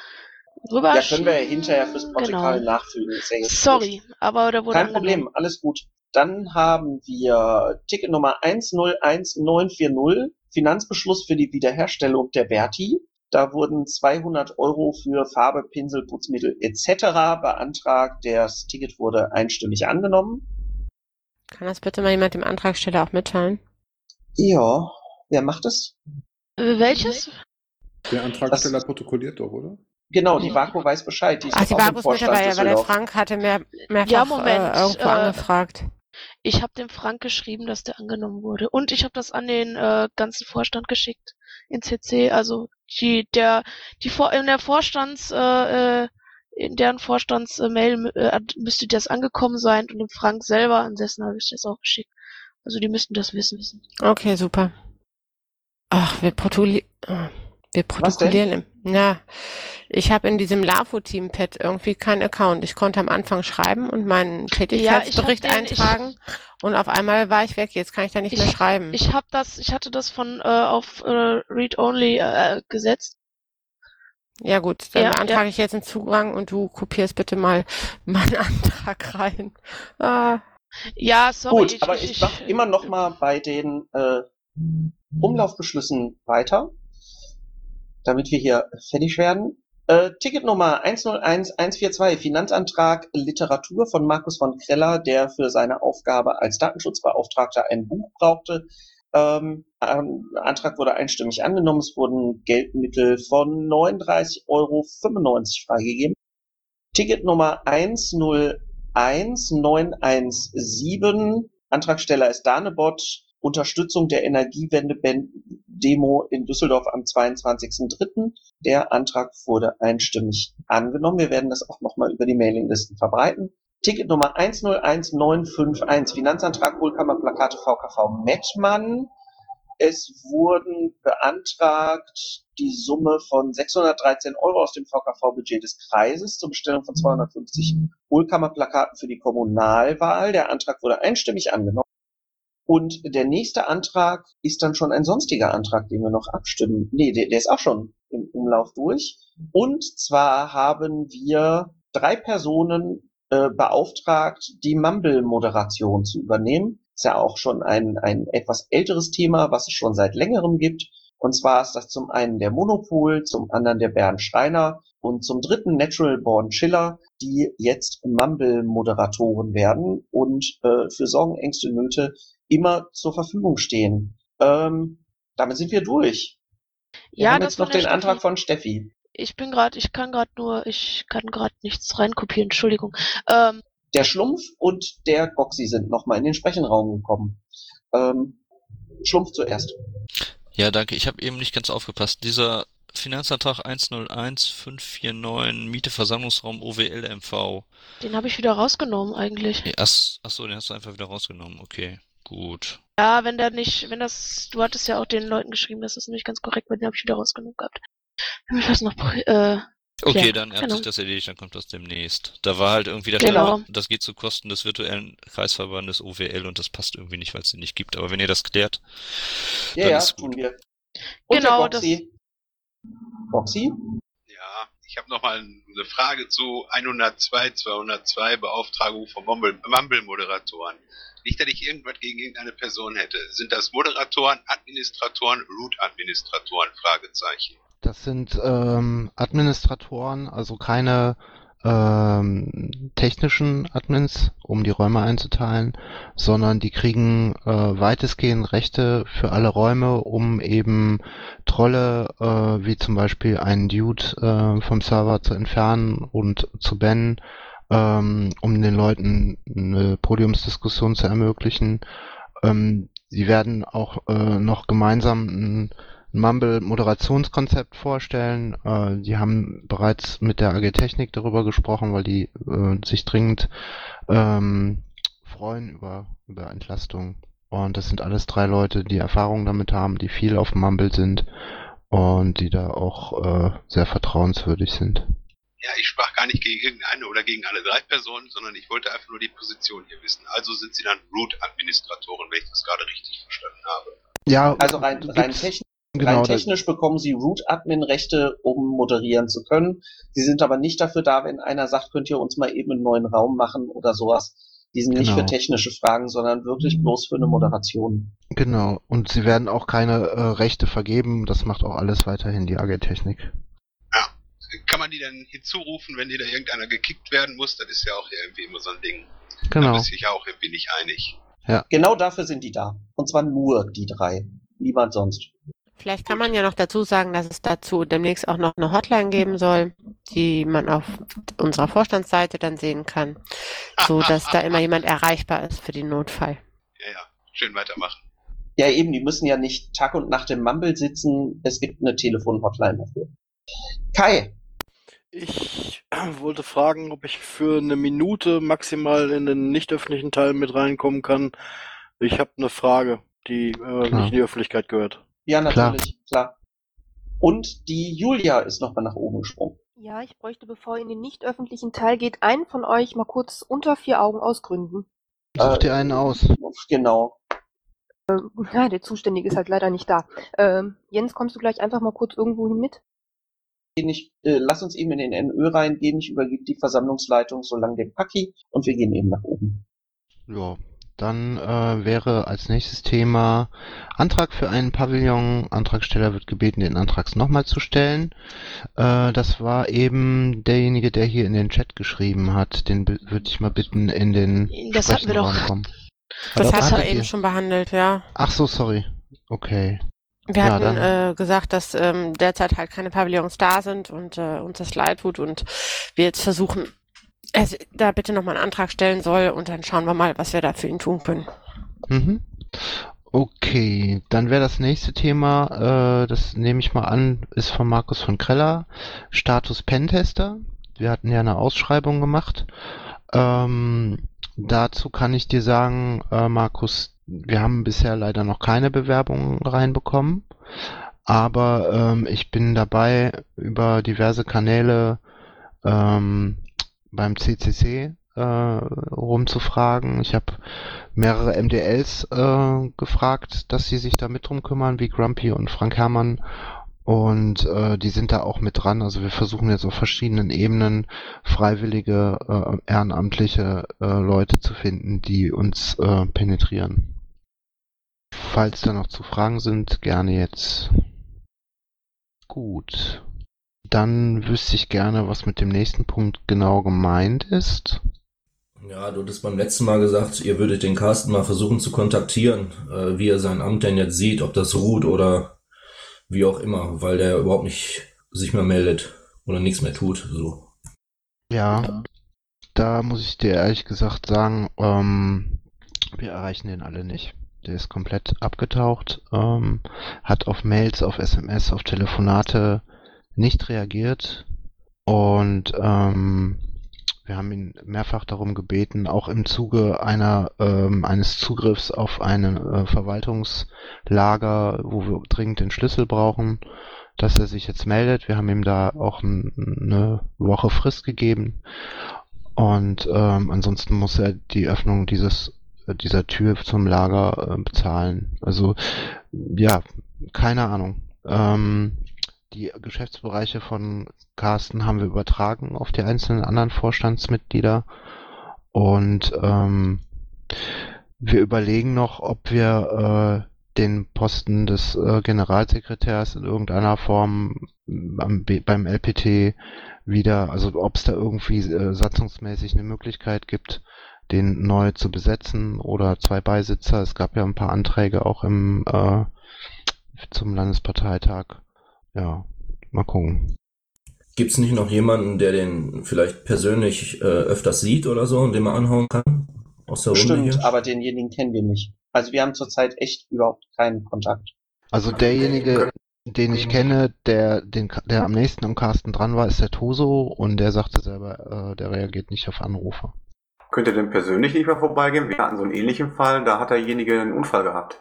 rüber Ja, können wir ja hinterher fürs Protokoll Genau. nachfügen. Sorry, aber da wurde Kein. Problem, alles gut. Dann haben wir Ticket Nummer 101940, Finanzbeschluss für die Wiederherstellung der Verti. Da wurden 200 Euro für Farbe, Pinsel, Putzmittel etc. beantragt. Das Ticket wurde einstimmig angenommen. Kann das bitte mal jemand dem Antragsteller auch mitteilen? Ja, wer macht es? Äh, Welches? Der Antragsteller protokolliert doch, oder? Genau, die Vaku weiß Bescheid. Die ist Ach, die bloß Vorstand mit dabei, weil der. Frank hatte mehr, mehrfach Ja, Moment. Äh, irgendwo äh, angefragt. Ich habe dem Frank geschrieben, dass der angenommen wurde. Und ich habe das an den äh, ganzen Vorstand geschickt. In CC. Also die, der, die Vor in der Vorstands, äh, äh, in deren Vorstandsmail äh, müsste das angekommen sein und dem Frank selber, an dessen habe ich das auch geschickt. Also die müssten das wissen. Okay, super. Ach, wir, protoli äh, wir protokollieren im. Ja, ich habe in diesem LAFO-Team-Pad irgendwie keinen Account. Ich konnte am Anfang schreiben und meinen Tätigkeitsbericht Ja, ich den- ich- eintragen und auf einmal war ich weg. Jetzt kann ich da nicht mehr schreiben. Ich habe das, ich hatte das von äh, auf äh, Read Only äh, gesetzt. Ja gut, dann Ja, beantrage ja. ich jetzt einen Zugang und du kopierst bitte mal meinen Antrag rein. Ah. Ja, sorry. Gut, aber ich mache immer noch mal bei den äh, Umlaufbeschlüssen weiter, damit wir hier fertig werden. Äh, Ticketnummer 101142, Finanzantrag Literatur von Markus von Kreller, der für seine Aufgabe als Datenschutzbeauftragter ein Buch brauchte. Ähm, ähm, Antrag wurde einstimmig angenommen. Es wurden Geldmittel von 39,95 Euro freigegeben. Ticketnummer 101917, Antragsteller ist Danebot, Unterstützung der Energiewende-Demo in Düsseldorf am 22.03. Der Antrag wurde einstimmig angenommen. Wir werden das auch nochmal über die Mailinglisten verbreiten. Ticket Nummer 101951, Finanzantrag Hohlkammerplakate VKV Mettmann. Es wurden beantragt die Summe von 613 Euro aus dem VKV-Budget des Kreises zur Bestellung von 250 Hohlkammerplakaten für die Kommunalwahl. Der Antrag wurde einstimmig angenommen. Und der nächste Antrag ist dann schon ein sonstiger Antrag, den wir noch abstimmen. Nee, der, der ist auch schon im Umlauf durch. Und zwar haben wir drei Personen äh, beauftragt, die Mumble-Moderation zu übernehmen. Ist ja auch schon ein, ein etwas älteres Thema, was es schon seit längerem gibt. Und zwar ist das zum einen der Monopol, zum anderen der Bernd Schreiner und zum dritten Natural Born Chiller, die jetzt Mumble-Moderatoren werden und äh, für Sorgen, Ängste, Nöte immer zur Verfügung stehen. Ähm, damit sind wir durch. Wir Ja, haben das jetzt noch den Antrag von Steffi. Ich bin gerade, ich kann gerade nur, ich kann gerade nichts reinkopieren, Entschuldigung. Ähm, Der Schlumpf und der Goxi sind nochmal in den Sprechenraum gekommen. Ähm, Schlumpf zuerst. Ja, danke. Ich habe eben nicht ganz aufgepasst. Dieser Finanzantrag 101549 Miete Versammlungsraum OWL MV. den habe ich wieder rausgenommen eigentlich. Ach, ach so, den hast du einfach wieder rausgenommen. Okay, gut. Ja, wenn der nicht, wenn das, du hattest ja auch den Leuten geschrieben, dass das nicht ganz korrekt war, den habe ich wieder rausgenommen gehabt. Damit wir das noch, äh, Okay, ja, dann hat genau. sich das erledigt, dann kommt das demnächst. Da war halt irgendwie, da Genau. stand, das geht zu Kosten des virtuellen Kreisverbandes OWL und das passt irgendwie nicht, weil es den nicht gibt. Aber wenn ihr das klärt, Ja, dann ja, ist gut. tun wir. Und Genau, der Goxi. Goxi? Ich habe nochmal eine Frage zu 102, 202 Beauftragung von Mumble- Mumble-Moderatoren. Nicht, dass ich irgendwas gegen irgendeine Person hätte. Sind das Moderatoren, Administratoren, Root-Administratoren? Fragezeichen. Das sind ähm, Administratoren, also keine ähm, technischen Admins, um die Räume einzuteilen, sondern die kriegen äh, weitestgehend Rechte für alle Räume, um eben Trolle äh, wie zum Beispiel einen Dude äh, vom Server zu entfernen und zu bannen, ähm, um den Leuten eine Podiumsdiskussion zu ermöglichen. Ähm, sie werden auch äh, noch gemeinsam ein Mumble-Moderationskonzept vorstellen. Äh, die haben bereits mit der AG Technik darüber gesprochen, weil die äh, sich dringend ähm, freuen über, über Entlastung. Und das sind alles drei Leute, die Erfahrung damit haben, die viel auf Mumble sind und die da auch äh, sehr vertrauenswürdig sind. Ja, ich sprach gar nicht gegen irgendeine oder gegen alle drei Personen, sondern ich wollte einfach nur die Position hier wissen. Also sind Sie dann Root-Administratoren, wenn ich das gerade richtig verstanden habe. Ja, Also rein, rein, technisch, genau, rein da- technisch bekommen Sie Root-Admin-Rechte, um moderieren zu können. Sie sind aber nicht dafür da, wenn einer sagt, könnt ihr uns mal eben einen neuen Raum machen oder sowas. Die sind nicht Genau. für technische Fragen, sondern wirklich bloß für eine Moderation. Genau. Und sie werden auch keine äh, Rechte vergeben. Das macht auch alles weiterhin die AG Technik. Kann man die dann hinzurufen, wenn dir da irgendeiner gekickt werden muss? Das ist ja auch irgendwie immer so ein Ding. Da Genau. bist du dich ja auch irgendwie nicht einig. Ja. Genau dafür sind die da. Und zwar nur die drei. Niemand sonst. Vielleicht kann man ja noch dazu sagen, dass es dazu demnächst auch noch eine Hotline geben soll, die man auf unserer Vorstandsseite dann sehen kann, so dass da immer jemand erreichbar ist für den Notfall. Ja, ja. Schön weitermachen. Ja, eben, die müssen ja nicht Tag und Nacht im Mumble sitzen. Es gibt eine Telefon-Hotline dafür. Kai, Ich wollte fragen, ob ich für eine Minute maximal in den nicht öffentlichen Teil mit reinkommen kann. Ich habe eine Frage, die äh, nicht in die Öffentlichkeit gehört. Ja, Klar. natürlich, klar. Und die Julia ist nochmal nach oben gesprungen. Ja, ich bräuchte, bevor ihr in den nicht öffentlichen Teil geht, einen von euch mal kurz unter vier Augen ausgründen. Such dir einen aus. Genau. Ähm, ja, der Zuständige ist halt leider nicht da. Ähm, Jens, kommst du gleich einfach mal kurz irgendwo hin mit? Geh nicht, äh, lass uns eben in den NÖ reingehen. Ich übergebe die Versammlungsleitung so lange dem Paki und wir gehen eben nach oben. Ja. Dann äh, wäre als nächstes Thema Antrag für einen Pavillon. Antragsteller wird gebeten, den Antrag nochmal zu stellen. Äh, das war eben derjenige, der hier in den Chat geschrieben hat. Den würde ich mal bitten, in den Das hatten wir doch. kommen. Das Hat- hat er hattet eben schon behandelt, ja. Ach so, sorry. Okay. Wir Ja, hatten äh, gesagt, dass ähm, derzeit halt keine Pavillons da sind und äh, uns das leid tut und wir jetzt versuchen, es da bitte nochmal einen Antrag stellen soll und dann schauen wir mal, was wir da für ihn tun können. Mhm. Okay, dann wäre das nächste Thema, äh, das nehme ich mal an, ist von Markus von Kreller, Status Pentester. Wir hatten ja eine Ausschreibung gemacht. Ähm, dazu kann ich dir sagen, äh, Markus, wir haben bisher leider noch keine Bewerbungen reinbekommen, aber ähm, ich bin dabei, über diverse Kanäle ähm, beim CCC äh, rumzufragen. Ich habe mehrere MDLs äh, gefragt, dass sie sich da mit drum kümmern, wie Grumpy und Frank Herrmann. Und äh, die sind da auch mit dran. Also wir versuchen jetzt auf verschiedenen Ebenen freiwillige, äh, ehrenamtliche äh, Leute zu finden, die uns äh, penetrieren. Falls da noch zu Fragen sind, gerne jetzt. Gut. Dann wüsste ich gerne, was mit dem nächsten Punkt genau gemeint ist. Ja, du hattest beim letzten Mal gesagt, ihr würdet den Carsten mal versuchen zu kontaktieren, äh, wie er sein Amt denn jetzt sieht, ob das ruht oder wie auch immer, weil der überhaupt nicht sich mehr meldet oder nichts mehr tut. So. Ja, da muss ich dir ehrlich gesagt sagen, ähm, wir erreichen den alle nicht. Der ist komplett abgetaucht, ähm, hat auf Mails, auf SMS, auf Telefonate nicht reagiert und ähm, wir haben ihn mehrfach darum gebeten, auch im Zuge einer ähm, eines Zugriffs auf ein äh, Verwaltungslager, wo wir dringend den Schlüssel brauchen, dass er sich jetzt meldet. Wir haben ihm da auch eine Woche Frist gegeben und ähm, ansonsten muss er die Öffnung dieses dieser Tür zum Lager äh, bezahlen. Also ja, keine Ahnung. Ähm, die Geschäftsbereiche von Carsten haben wir übertragen auf die einzelnen anderen Vorstandsmitglieder und ähm, wir überlegen noch, ob wir äh, den Posten des äh, Generalsekretärs in irgendeiner Form am, B- beim LPT wieder, also ob es da irgendwie äh, satzungsmäßig eine Möglichkeit gibt, den neu zu besetzen oder zwei Beisitzer. Es gab ja ein paar Anträge auch im äh, zum Landesparteitag. Ja, mal gucken. Gibt's nicht noch jemanden, der den vielleicht persönlich äh, öfters sieht oder so und den man anhauen kann? Aus der Runde Stimmt, hier? aber denjenigen kennen wir nicht. Also wir haben zurzeit echt überhaupt keinen Kontakt. Also derjenige, Den ich kenne, der, den, der am nächsten am Carsten dran war, ist der Toso und der sagte selber, äh, der reagiert nicht auf Anrufe. Könnt ihr denn persönlich nicht mal vorbeigehen? Wir hatten so einen ähnlichen Fall, da hat derjenige einen Unfall gehabt.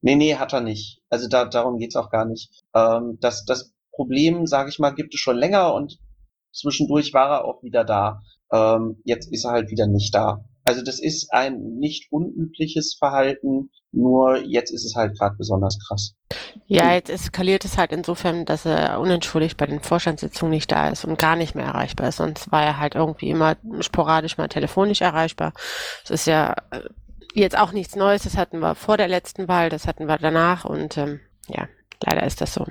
Nee, nee, hat er nicht. Also da, darum geht's auch gar nicht. Ähm, das, das Problem, sage ich mal, gibt es schon länger und zwischendurch war er auch wieder da. Ähm, jetzt ist er halt wieder nicht da. Also das ist ein nicht unübliches Verhalten, nur jetzt ist es halt gerade besonders krass. Ja, jetzt eskaliert es halt insofern, dass er unentschuldigt bei den Vorstandssitzungen nicht da ist und gar nicht mehr erreichbar ist. Sonst war er halt irgendwie immer sporadisch mal telefonisch erreichbar. Es ist ja äh, jetzt auch nichts Neues. Das hatten wir vor der letzten Wahl, das hatten wir danach und ähm, ja, leider ist das so.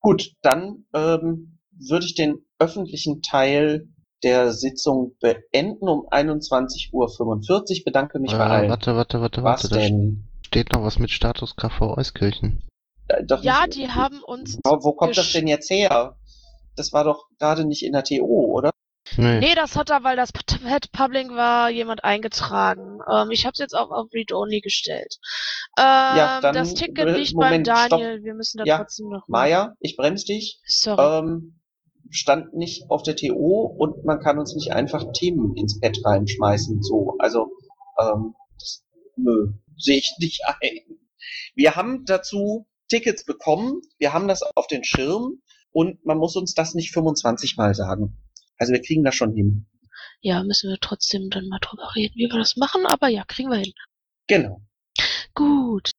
Gut, dann ähm, würde ich den öffentlichen Teil der Sitzung beenden um 21.45 Uhr. Bedanke mich Äh, bei allen. warte, warte, warte, Was warte. Da denn? steht noch was mit Status KV Euskirchen. Äh, Doch Ja, nicht, die haben uns. wo, wo kommt das denn jetzt her? Das war doch gerade nicht in der TO, oder? Nee, das hat er, weil das Head Public war, jemand eingetragen. Ähm, ich habe es jetzt auch auf Read Only gestellt. Ähm, Ja, dann das Ticket liegt Moment, beim stopp. Daniel. Wir müssen da ja, trotzdem noch. Maja, ich bremse dich. Sorry. Ähm, stand nicht auf der TO und man kann uns nicht einfach Themen ins Pad reinschmeißen. So, also ähm, das, nö, sehe ich nicht ein. Wir haben dazu Tickets bekommen, wir haben das auf den Schirm und man muss uns das nicht 25 Mal sagen. Also wir kriegen das schon hin. Ja, müssen wir trotzdem dann mal drüber reden, wie wir das machen, aber ja, kriegen wir hin. Genau. Gut.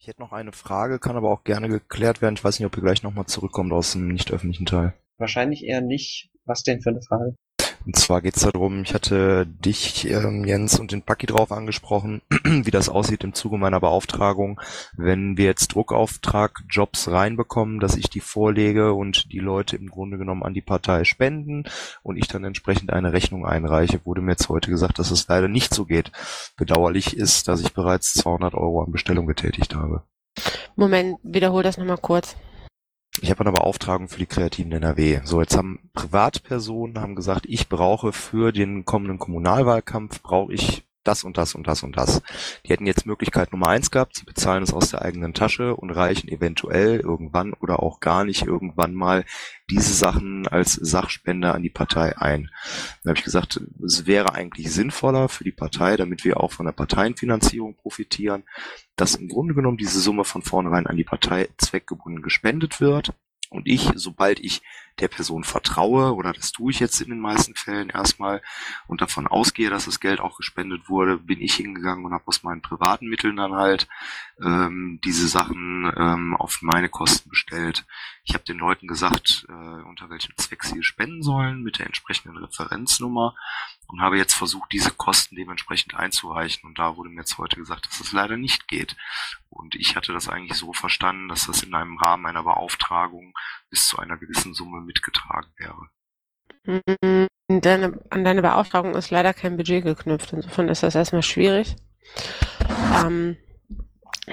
Ich hätte noch eine Frage, kann aber auch gerne geklärt werden. Ich weiß nicht, ob ihr gleich nochmal zurückkommt aus dem nicht öffentlichen Teil. Wahrscheinlich eher nicht. Was denn für eine Frage? Und zwar geht's darum, ich hatte dich, ähm, Jens, und den Paki drauf angesprochen, wie das aussieht im Zuge meiner Beauftragung, wenn wir jetzt Druckauftrag Jobs reinbekommen, dass ich die vorlege und die Leute im Grunde genommen an die Partei spenden und ich dann entsprechend eine Rechnung einreiche, wurde mir jetzt heute gesagt, dass es leider nicht so geht. Bedauerlich ist, dass ich bereits 200 Euro an Bestellung getätigt habe. Moment, wiederhol das nochmal kurz. Ich habe eine Beauftragung für die Kreativen NRW. So, jetzt haben Privatpersonen haben gesagt, ich brauche für den kommenden Kommunalwahlkampf brauche ich das und das und das und das. Die hätten jetzt Möglichkeit Nummer eins gehabt, sie bezahlen es aus der eigenen Tasche und reichen eventuell irgendwann oder auch gar nicht irgendwann mal diese Sachen als Sachspende an die Partei ein. Dann habe ich gesagt, es wäre eigentlich sinnvoller für die Partei, damit wir auch von der Parteienfinanzierung profitieren, dass im Grunde genommen diese Summe von vornherein an die Partei zweckgebunden gespendet wird. Und ich, sobald ich der Person vertraue, oder das tue ich jetzt in den meisten Fällen erstmal, und davon ausgehe, dass das Geld auch gespendet wurde, bin ich hingegangen und habe aus meinen privaten Mitteln dann halt ähm, diese Sachen ähm, auf meine Kosten bestellt. Ich habe den Leuten gesagt, äh, unter welchem Zweck sie spenden sollen, mit der entsprechenden Referenznummer und habe jetzt versucht, diese Kosten dementsprechend einzureichen. Und da wurde mir jetzt heute gesagt, dass das leider nicht geht. Und ich hatte das eigentlich so verstanden, dass das in einem Rahmen einer Beauftragung bis zu einer gewissen Summe mitgetragen wäre. Mm, Deine, an deine Beauftragung ist leider kein Budget geknüpft. Insofern ist das erstmal schwierig. Ähm,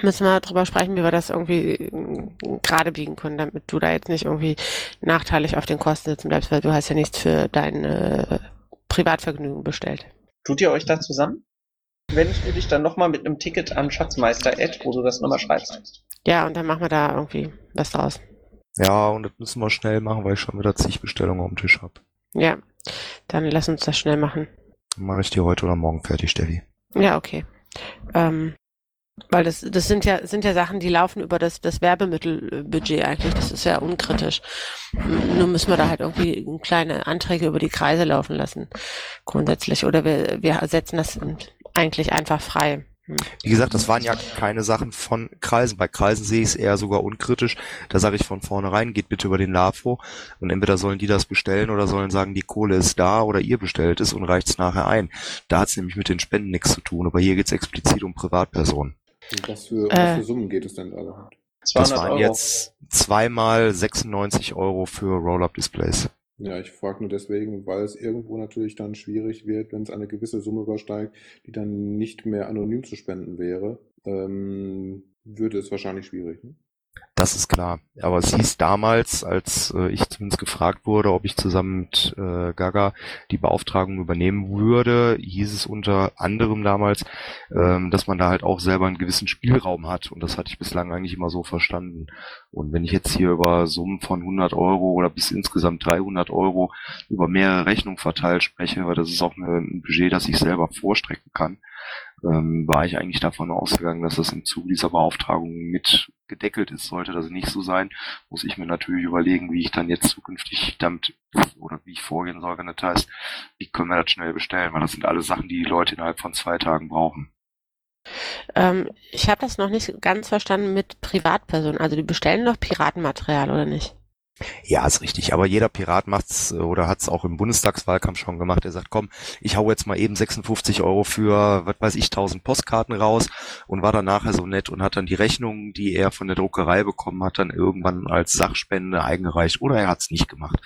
müssen wir darüber sprechen, wie wir das irgendwie mm, gerade biegen können, damit du da jetzt nicht irgendwie nachteilig auf den Kosten sitzen bleibst, weil du hast ja nichts für dein äh, Privatvergnügen bestellt. Tut ihr euch da zusammen? Wendest du dich dann nochmal mit einem Ticket an Schatzmeister-Ad, wo du das nochmal schreibst? Ja, und dann machen wir da irgendwie was draus. Ja, und das müssen wir schnell machen, weil ich schon wieder zig Bestellungen auf dem Tisch habe. Ja, dann lass uns das schnell machen. Dann mache ich die heute oder morgen fertig, Steffi. Ja, okay. Ähm, weil das, das sind ja, sind ja Sachen, die laufen über das, das Werbemittelbudget eigentlich. Das ist ja unkritisch. Nur müssen wir da halt irgendwie kleine Anträge über die Kreise laufen lassen. Grundsätzlich. Oder wir, wir setzen das eigentlich einfach frei. Wie gesagt, das waren ja keine Sachen von Kreisen. Bei Kreisen sehe ich es eher sogar unkritisch. Da sage ich von vornherein, geht bitte über den LAFO und entweder sollen die das bestellen oder sollen sagen, die Kohle ist da oder ihr bestellt es und reicht es nachher ein. Da hat es nämlich mit den Spenden nichts zu tun, aber hier geht es explizit um Privatpersonen. Und was für, Äh. was für Summen geht es denn da? überhaupt? Das waren jetzt zweimal 96 Euro für Roll-Up-Displays. Ja, ich frage nur deswegen, weil es irgendwo natürlich dann schwierig wird, wenn es eine gewisse Summe übersteigt, die dann nicht mehr anonym zu spenden wäre, ähm, würde es wahrscheinlich schwierig. Ne? Das ist klar. Aber es hieß damals, als äh, ich zumindest gefragt wurde, ob ich zusammen mit äh, Gaga die Beauftragung übernehmen würde, hieß es unter anderem damals, ähm, dass man da halt auch selber einen gewissen Spielraum hat. Und das hatte ich bislang eigentlich immer so verstanden. Und wenn ich jetzt hier über Summen von 100 Euro oder bis insgesamt 300 Euro über mehrere Rechnungen verteilt spreche, weil das ist auch eine, ein Budget, das ich selber vorstrecken kann, ähm, war ich eigentlich davon ausgegangen, dass das im Zuge dieser Beauftragung mit gedeckelt ist. Sollte das nicht so sein, muss ich mir natürlich überlegen, wie ich dann jetzt zukünftig damit oder wie ich vorgehen soll, wenn das heißt, wie können wir das schnell bestellen, weil das sind alles Sachen, die die Leute innerhalb von zwei Tagen brauchen. Ähm, ich habe das noch nicht ganz verstanden mit Privatpersonen. Also die bestellen doch Piratenmaterial, oder nicht? Ja, ist richtig. Aber jeder Pirat macht's äh, oder hat's auch im Bundestagswahlkampf schon gemacht. Er sagt, komm, ich hau jetzt mal eben 56 Euro für, was weiß ich, 1000 Postkarten raus und war dann nachher so nett und hat dann die Rechnung, die er von der Druckerei bekommen hat, dann irgendwann als Sachspende eingereicht oder er hat's nicht gemacht.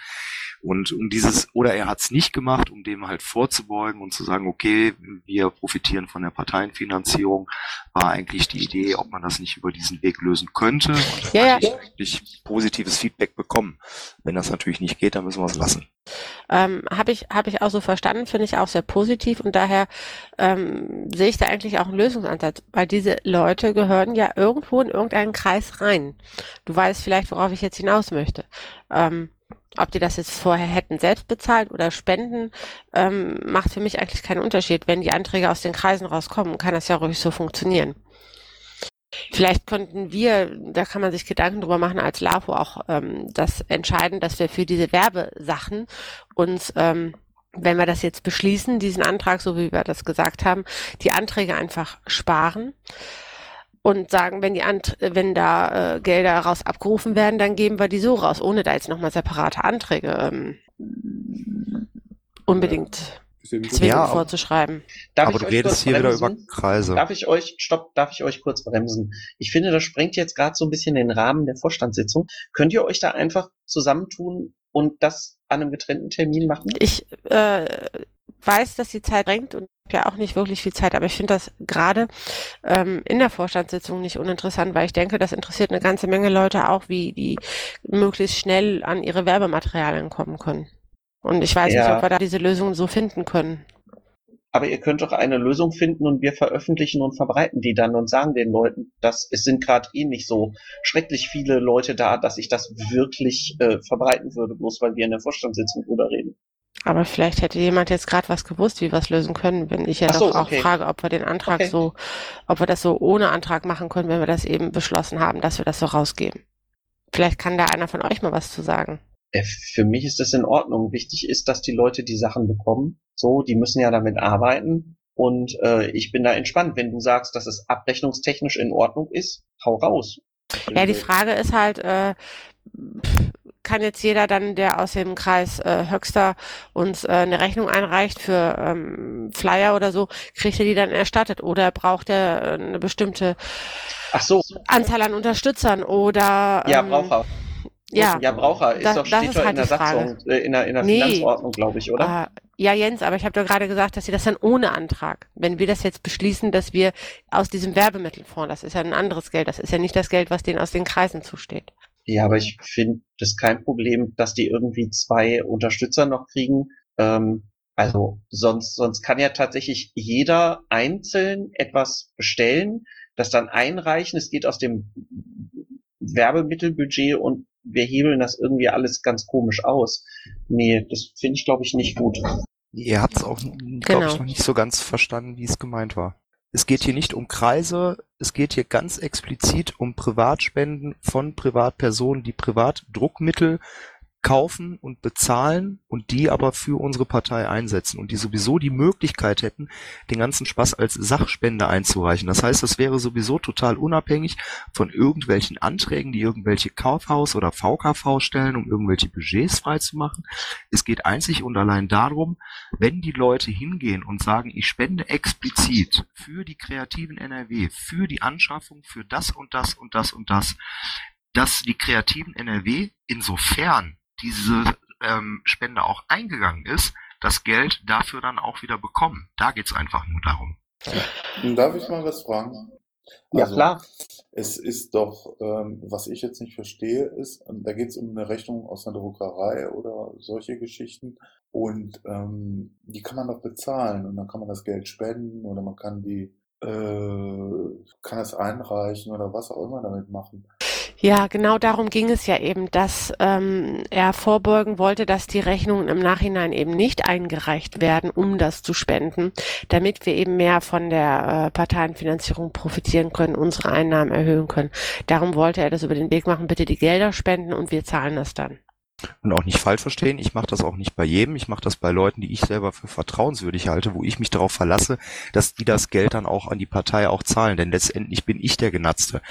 Und um dieses, oder er hat es nicht gemacht, um dem halt vorzubeugen und zu sagen, okay, wir profitieren von der Parteienfinanzierung, war eigentlich die Idee, ob man das nicht über diesen Weg lösen könnte. Und ja, ja. ich eigentlich positives Feedback bekommen. Wenn das natürlich nicht geht, dann müssen wir es lassen. Ähm, habe ich, hab ich auch so verstanden, finde ich auch sehr positiv und daher ähm, sehe ich da eigentlich auch einen Lösungsansatz, weil diese Leute gehören ja irgendwo in irgendeinen Kreis rein. Du weißt vielleicht, worauf ich jetzt hinaus möchte. Ähm, ob die das jetzt vorher hätten selbst bezahlt oder spenden, ähm, macht für mich eigentlich keinen Unterschied. Wenn die Anträge aus den Kreisen rauskommen, kann das ja ruhig so funktionieren. Vielleicht könnten wir, da kann man sich Gedanken drüber machen, als LAFO auch ähm, das entscheiden, dass wir für diese Werbesachen uns, ähm, wenn wir das jetzt beschließen, diesen Antrag, so wie wir das gesagt haben, die Anträge einfach sparen und sagen, wenn die Ant wenn da äh, Gelder raus abgerufen werden, dann geben wir die so raus, ohne da jetzt nochmal separate Anträge ähm, unbedingt zwingend Ja, aber- vorzuschreiben. Darf Aber ich du redest hier wieder bremsen? über Kreise. Darf ich euch, stopp, darf ich euch kurz bremsen? Ich finde, das sprengt jetzt gerade so ein bisschen den Rahmen der Vorstandssitzung. Könnt ihr euch da einfach zusammentun und das an einem getrennten Termin machen? Ich äh, weiß, dass die Zeit drängt und ich habe ja auch nicht wirklich viel Zeit, aber ich finde das gerade ähm, in der Vorstandssitzung nicht uninteressant, weil ich denke, das interessiert eine ganze Menge Leute auch, wie die möglichst schnell an ihre Werbematerialien kommen können. Und ich weiß nicht, Ja. ob wir da diese Lösung so finden können. Aber ihr könnt doch eine Lösung finden und wir veröffentlichen und verbreiten die dann und sagen den Leuten, dass es sind gerade eh nicht so schrecklich viele Leute da, dass ich das wirklich äh, verbreiten würde, bloß weil wir in der Vorstandssitzung drüber reden. Aber vielleicht hätte jemand jetzt gerade was gewusst, wie wir es lösen können, wenn ich ja so, doch auch okay. frage, ob wir den Antrag Okay. so, ob wir das so ohne Antrag machen können, wenn wir das eben beschlossen haben, dass wir das so rausgeben. Vielleicht kann da einer von euch mal was zu sagen. Äh, Für mich ist das in Ordnung. Wichtig ist, dass die Leute die Sachen bekommen. So, die müssen ja damit arbeiten. Und äh, ich bin da entspannt. Wenn du sagst, dass es abrechnungstechnisch in Ordnung ist, hau raus. Ja, die Frage ist halt, äh, kann jetzt jeder dann, der aus dem Kreis äh, Höxter uns äh, eine Rechnung einreicht für ähm, Flyer oder so, kriegt er die dann erstattet oder braucht er äh, eine bestimmte so. Anzahl an Unterstützern oder Ja, ähm, braucht er. Ja, ja, braucht er. Ist da- doch, das steht ist doch halt in der. Satzung, äh, in der, in der Nee. Finanzordnung, glaube ich, oder? Ah, ja, Jens, aber ich habe doch gerade gesagt, dass sie das dann ohne Antrag, wenn wir das jetzt beschließen, dass wir aus diesem Werbemittelfonds, das ist ja ein anderes Geld, das ist ja nicht das Geld, was denen aus den Kreisen zusteht. Ja, aber ich finde das kein Problem, dass die irgendwie zwei Unterstützer noch kriegen. Ähm, also sonst, sonst kann ja tatsächlich jeder einzeln etwas bestellen, das dann einreichen. Es geht aus dem Werbemittelbudget und wir hebeln das irgendwie alles ganz komisch aus. Nee, das finde ich, glaube ich, nicht gut. Ihr habt es auch, glaube Genau. ich, noch nicht so ganz verstanden, wie es gemeint war. Es geht hier nicht um Kreise, es geht hier ganz explizit um Privatspenden von Privatpersonen, die Privatdruckmittel kaufen und bezahlen und die aber für unsere Partei einsetzen und die sowieso die Möglichkeit hätten, den ganzen Spaß als Sachspende einzureichen. Das heißt, das wäre sowieso total unabhängig von irgendwelchen Anträgen, die irgendwelche Kaufhaus- oder VKV stellen, um irgendwelche Budgets freizumachen. Es geht einzig und allein darum, wenn die Leute hingehen und sagen, ich spende explizit für die kreativen NRW, für die Anschaffung, für das und das und das und das, dass die kreativen NRW, insofern diese ähm, Spende auch eingegangen ist, das Geld dafür dann auch wieder bekommen. Da geht's einfach nur darum. Darf ich mal was fragen? Ja, Also, klar. Es ist doch, ähm, was ich jetzt nicht verstehe, ist, ähm, da geht es um eine Rechnung aus einer Druckerei oder solche Geschichten und ähm, die kann man doch bezahlen und dann kann man das Geld spenden oder man kann die, äh, kann es einreichen oder was auch immer damit machen. Ja, genau darum ging es ja eben, dass ähm, er vorbeugen wollte, dass die Rechnungen im Nachhinein eben nicht eingereicht werden, um das zu spenden, damit wir eben mehr von der äh, Parteienfinanzierung profitieren können, unsere Einnahmen erhöhen können. Darum wollte er das über den Weg machen, bitte die Gelder spenden und wir zahlen das dann. Und auch nicht falsch verstehen, ich mache das auch nicht bei jedem, ich mache das bei Leuten, die ich selber für vertrauenswürdig halte, wo ich mich darauf verlasse, dass die das Geld dann auch an die Partei auch zahlen, denn letztendlich bin ich der Genatzte.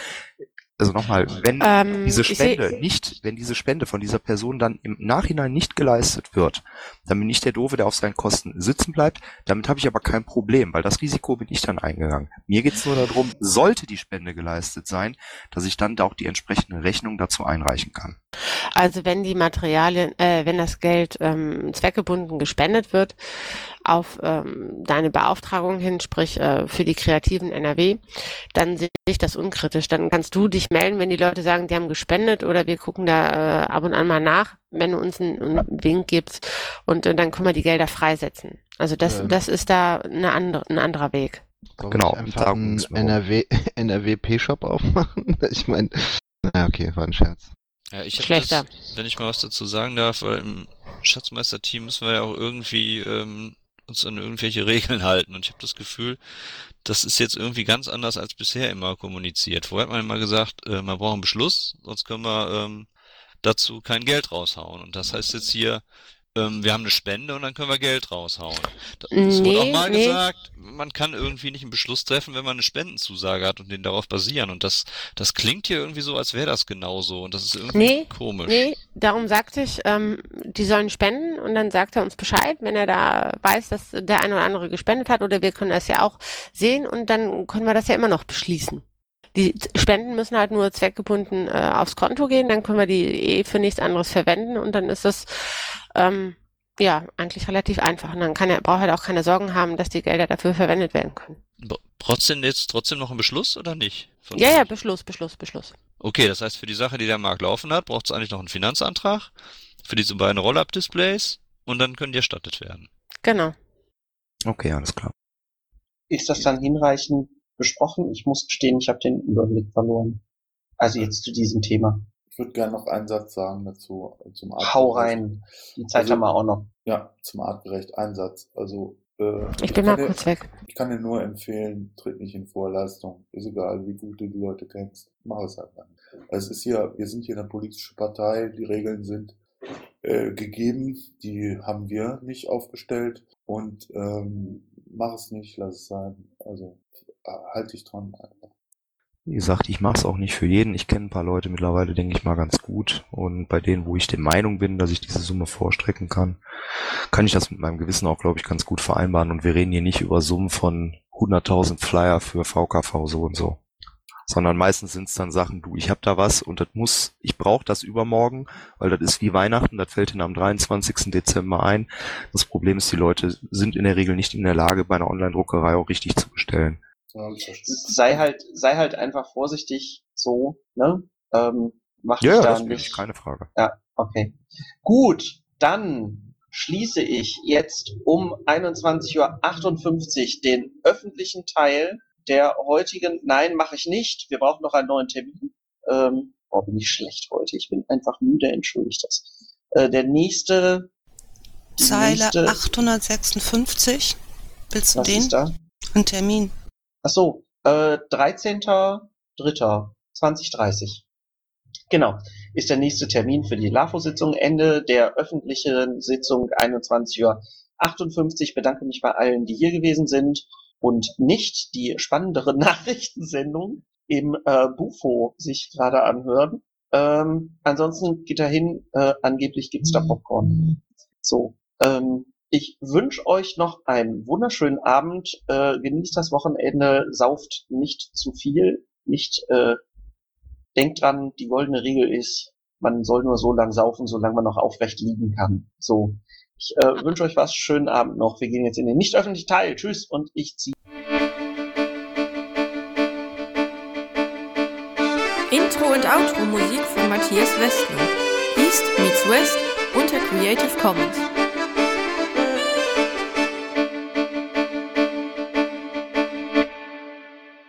Also nochmal, wenn Ähm, diese ich seh- Spende nicht, wenn diese Spende von dieser Person dann im Nachhinein nicht geleistet wird, dann bin ich der Doofe, der auf seinen Kosten sitzen bleibt. Damit habe ich aber kein Problem, weil das Risiko bin ich dann eingegangen. Mir geht es nur darum, sollte die Spende geleistet sein, dass ich dann da auch die entsprechende Rechnung dazu einreichen kann. Also wenn die Materialien, äh, wenn das Geld ähm, zweckgebunden gespendet wird auf ähm, deine Beauftragung hin, sprich äh, für die kreativen NRW, dann sehe ich das unkritisch. Dann kannst du dich melden, wenn die Leute sagen, die haben gespendet oder wir gucken da äh, ab und an mal nach, wenn du uns einen, einen Wink gibst und äh, dann können wir die Gelder freisetzen. Also das, Ähm. das ist da eine andere, ein anderer Weg. Soll Genau, ich einfach einen auch. NRW, NRW-P-Shop aufmachen? Ich meine, naja, okay, war ein Scherz. Ja, ich Schlechter. das, wenn ich mal was dazu sagen darf, weil im Schatzmeister-Team müssen wir ja auch irgendwie ähm, uns an irgendwelche Regeln halten. Und ich habe das Gefühl, das ist jetzt irgendwie ganz anders als bisher immer kommuniziert. Vorher hat man immer gesagt, äh, man braucht einen Beschluss, sonst können wir ähm, dazu kein Geld raushauen. Und das heißt jetzt hier, ähm, wir haben eine Spende und dann können wir Geld raushauen. Das es wurde auch Nee, mal nee. gesagt, man kann irgendwie nicht einen Beschluss treffen, wenn man eine Spendenzusage hat und den darauf basieren. Und das, das klingt hier irgendwie so, als wäre das genauso. Und das ist irgendwie Nee, komisch. nee, darum sagte ich, ähm, die sollen spenden und dann sagt er uns Bescheid, wenn er da weiß, dass der eine oder andere gespendet hat oder wir können das ja auch sehen und dann können wir das ja immer noch beschließen. Die Spenden müssen halt nur zweckgebunden äh, aufs Konto gehen, dann können wir die eh für nichts anderes verwenden und dann ist das ähm, ja eigentlich relativ einfach. Und dann kann er, braucht er auch keine Sorgen haben, dass die Gelder dafür verwendet werden können. Trotzdem jetzt trotzdem noch ein Beschluss oder nicht? Von Ja, ja? Beschluss, Beschluss, Beschluss. Okay, das heißt, für die Sache, die der Markt laufen hat, braucht es eigentlich noch einen Finanzantrag für diese beiden Roll-Up-Displays und dann können die erstattet werden. Genau. Okay, alles klar. Ist das dann hinreichend besprochen? Ich muss gestehen, ich habe den Überblick verloren. Also jetzt zu diesem Thema. Ich würde gerne noch einen Satz sagen dazu, äh, zum Hau rein. Die Zeit Also- haben wir auch noch. Ja, zum artgerecht. Ein Satz. Also, äh, Ich bin mal kann dir- kurz weg. Ich kann dir nur empfehlen, tritt nicht in Vorleistung. Ist egal, wie gut du die Leute kennst. Mach es einfach nicht. Also es ist hier, wir sind hier eine politische Partei, die Regeln sind äh, gegeben, die haben wir nicht aufgestellt und ähm, mach es nicht, lass es sein. Also äh, halt dich dran. Wie gesagt, ich mache es auch nicht für jeden. Ich kenne ein paar Leute mittlerweile, denke ich mal, ganz gut. Und bei denen, wo ich der Meinung bin, dass ich diese Summe vorstrecken kann, kann ich das mit meinem Gewissen auch, glaube ich, ganz gut vereinbaren. Und wir reden hier nicht über Summen von 100.000 Flyer für VKV so und so. Sondern meistens sind es dann Sachen, du, ich habe da was und das muss, ich brauche das übermorgen, weil das ist wie Weihnachten, das fällt ihnen am 23. Dezember ein. Das Problem ist, die Leute sind in der Regel nicht in der Lage, bei einer Online-Druckerei auch richtig zu bestellen. Ja. Sei halt, sei halt einfach vorsichtig, so, ne? Ähm, mach Ja, dich da nicht. ich, keine Frage. Ja, okay. Gut, dann schließe ich jetzt um 21.58 Uhr den öffentlichen Teil der heutigen, nein, mache ich nicht, wir brauchen noch einen neuen Termin. Ähm, oh, bin ich schlecht heute, ich bin einfach müde, entschuldigt das. Äh, der nächste, Zeile nächste, 856. Willst du was den? ist da? Ein Termin. Ach so, äh, 13.03.2030. Genau, ist der nächste Termin für die LAFO-Sitzung. Ende der öffentlichen Sitzung 21.58 Uhr. Bedanke mich bei allen, die hier gewesen sind und nicht die spannendere Nachrichtensendung im äh, Bufo sich gerade anhören. Ähm, ansonsten geht dahin, äh, angeblich gibt's da Popcorn. So, ähm, ich wünsche euch noch einen wunderschönen Abend. Äh, genießt das Wochenende, sauft nicht zu viel, nicht äh, denkt dran, die goldene Regel ist, man soll nur so lang saufen, solange man noch aufrecht liegen kann. So, ich äh, wünsche euch was, schönen Abend noch. Wir gehen jetzt in den nicht öffentlichen Teil. Tschüss und ich ziehe. und Outro-Musik von Matthias Westlund. East meets West unter Creative Commons.